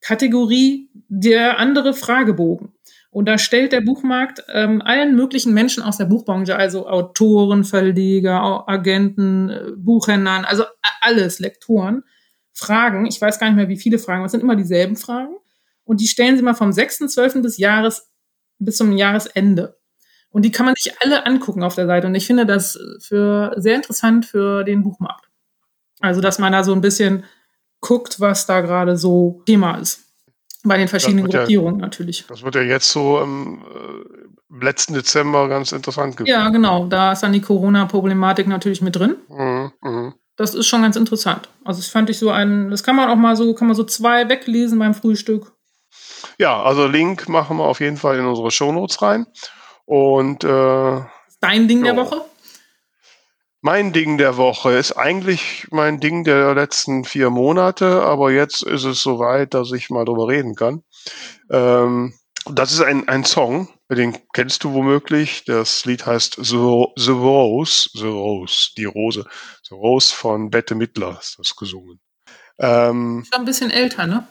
Kategorie der andere Fragebogen. Und da stellt der Buchmarkt ähm, allen möglichen Menschen aus der Buchbranche, also Autoren, Verleger, Agenten, äh, Buchhändlern, also alles, Lektoren, Fragen. Ich weiß gar nicht mehr, wie viele Fragen, es sind immer dieselben Fragen. Und die stellen sie mal vom 6.12. bis Jahres, bis zum Jahresende. Und die kann man sich alle angucken auf der Seite. Und ich finde das für sehr interessant für den Buchmarkt. Also, dass man da so ein bisschen guckt, was da gerade so Thema ist. Bei den verschiedenen Gruppierungen ja, natürlich. Das wird ja jetzt so im, äh, im, letzten Dezember ganz interessant gewesen. Ja, genau. Da ist dann die Corona-Problematik natürlich mit drin. Mhm, mh das ist schon ganz interessant. Also das fand ich so ein, das kann man auch mal so, kann man so zwei weglesen beim Frühstück. Ja, also Link machen wir auf jeden Fall in unsere Shownotes rein. Und äh, dein Ding jo. der Woche? Mein Ding der Woche ist eigentlich mein Ding der letzten vier Monate, aber jetzt ist es soweit, dass ich mal drüber reden kann. Ähm, das ist ein, ein Song, den kennst du womöglich. Das Lied heißt The, Rose, The Rose, die Rose. The Rose von Bette Midler ist das gesungen. Ähm, Schon ein bisschen älter, ne?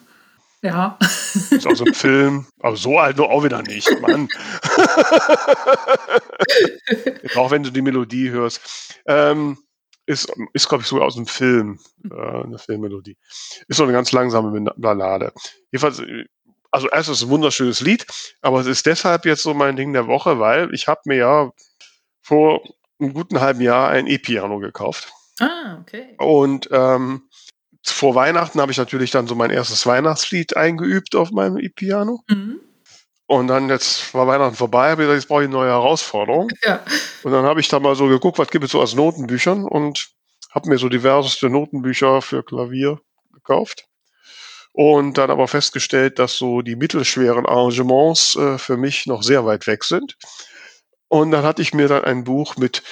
Ja. Ist aus einem Film, aber so alt nur auch wieder nicht, Mann. auch wenn du die Melodie hörst. Ähm, ist, ist glaube ich, sogar aus einem Film, äh, eine Filmmelodie. Ist so eine ganz langsame Ballade. Jedenfalls, also erst ist es ein wunderschönes Lied, aber es ist deshalb jetzt so mein Ding der Woche, weil ich habe mir ja vor einem guten halben Jahr ein E-Piano gekauft. Ah, okay. Und ähm, vor Weihnachten habe ich natürlich dann so mein erstes Weihnachtslied eingeübt auf meinem E-Piano. Mhm. Und dann jetzt war Weihnachten vorbei, habe ich gesagt, jetzt brauche ich eine neue Herausforderung. Ja. Und dann habe ich da mal so geguckt, was gibt es so als Notenbüchern und habe mir so diverseste Notenbücher für Klavier gekauft und dann aber festgestellt, dass so die mittelschweren Arrangements äh, für mich noch sehr weit weg sind. Und dann hatte ich mir dann ein Buch mit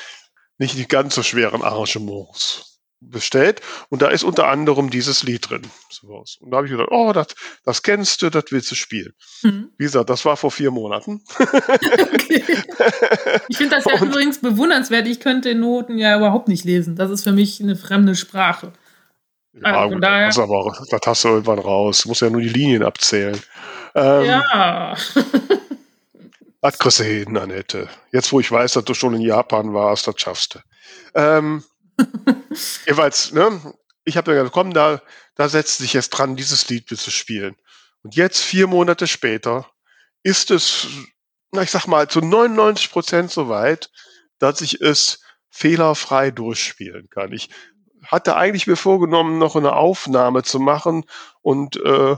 nicht die ganz so schweren Arrangements bestellt und da ist unter anderem dieses Lied drin. Und da habe ich gedacht, oh, das, das kennst du, das willst du spielen. Mhm. Wie gesagt, das war vor vier Monaten. okay. Ich finde das ja und, übrigens bewundernswert. Ich könnte Noten ja überhaupt nicht lesen. Das ist für mich eine fremde Sprache. Ja, also gut, daher, das, aber, das hast du irgendwann raus. Du musst ja nur die Linien abzählen. Ähm, ja. das kriegst du hin, Annette. Jetzt, wo ich weiß, dass du schon in Japan warst, das schaffst du. Ähm, jeweils, ne? Ich habe ja gesagt, komm, da, da setzt sich jetzt dran, dieses Lied zu spielen. Und jetzt, vier Monate später, ist es, na, ich sag mal, zu 99 Prozent so weit, dass ich es fehlerfrei durchspielen kann. Ich hatte eigentlich mir vorgenommen, noch eine Aufnahme zu machen und äh, äh,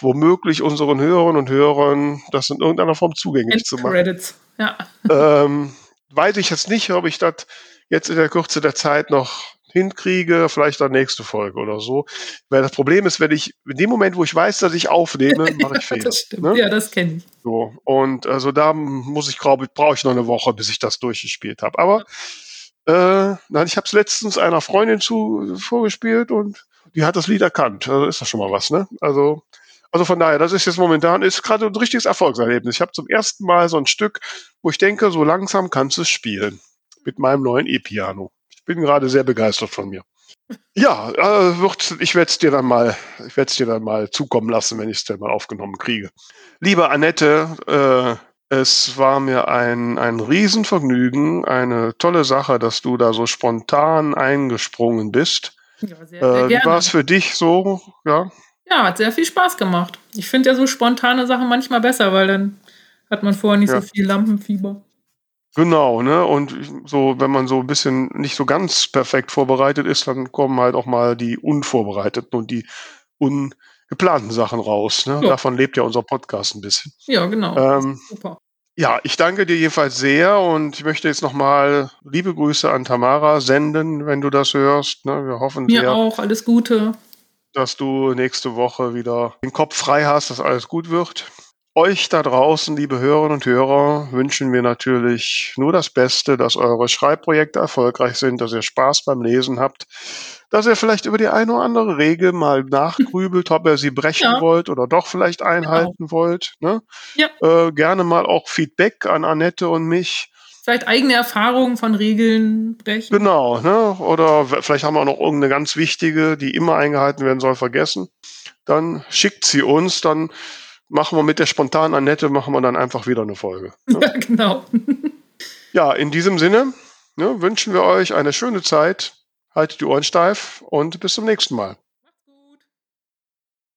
womöglich unseren Hörern und Hörern das in irgendeiner Form zugänglich zu machen. Credits, ja. Ähm, weiß ich jetzt nicht, ob ich das jetzt in der Kürze der Zeit noch hinkriege, vielleicht dann nächste Folge oder so. Weil das Problem ist, wenn ich, in dem Moment, wo ich weiß, dass ich aufnehme, mache ich Fehler. das stimmt. Ne? Ja, das kenne ich. So. Und also da muss ich, glaube ich, brauche ich noch eine Woche, bis ich das durchgespielt habe. Aber äh, nein, ich habe es letztens einer Freundin zu vorgespielt und die hat das Lied erkannt. Also ist das schon mal was, ne? Also, also von daher, das ist jetzt momentan, ist gerade ein richtiges Erfolgserlebnis. Ich habe zum ersten Mal so ein Stück, wo ich denke, so langsam kannst du es spielen. Mit meinem neuen E-Piano. Ich bin gerade sehr begeistert von mir. Ja, äh, wird, ich werde es dir dann mal, ich werde es dir dann mal zukommen lassen, wenn ich es dann mal aufgenommen kriege. Liebe Annette, äh, es war mir ein, ein Riesenvergnügen, eine tolle Sache, dass du da so spontan eingesprungen bist. Ja, sehr, sehr äh, wie war es für dich so? Ja? ja, hat sehr viel Spaß gemacht. Ich finde ja so spontane Sachen manchmal besser, weil dann hat man vorher nicht ja. so viel Lampenfieber. Genau, ne? Und so, wenn man so ein bisschen nicht so ganz perfekt vorbereitet ist, dann kommen halt auch mal die unvorbereiteten und die ungeplanten Sachen raus. Ne? Ja. Davon lebt ja unser Podcast ein bisschen. Ja, genau. Ähm, super. Ja, ich danke dir jedenfalls sehr und ich möchte jetzt nochmal liebe Grüße an Tamara senden, wenn du das hörst. Ne? Wir hoffen Mir sehr, auch, alles Gute. Dass du nächste Woche wieder den Kopf frei hast, dass alles gut wird. Euch da draußen, liebe Hörerinnen und Hörer, wünschen wir natürlich nur das Beste, dass eure Schreibprojekte erfolgreich sind, dass ihr Spaß beim Lesen habt, dass ihr vielleicht über die eine oder andere Regel mal nachgrübelt, ob ihr sie brechen ja. wollt oder doch vielleicht genau. einhalten genau. wollt. Ne? Ja. Äh, gerne mal auch Feedback an Annette und mich. Vielleicht eigene Erfahrungen von Regeln brechen. Genau, ne? Oder vielleicht haben wir auch noch irgendeine ganz wichtige, die immer eingehalten werden soll, vergessen. Dann schickt sie uns, dann machen wir mit der spontanen Annette, machen wir dann einfach wieder eine Folge. Ne? Ja, genau. ja, in diesem Sinne ne, wünschen wir euch eine schöne Zeit. Haltet die Ohren steif und bis zum nächsten Mal.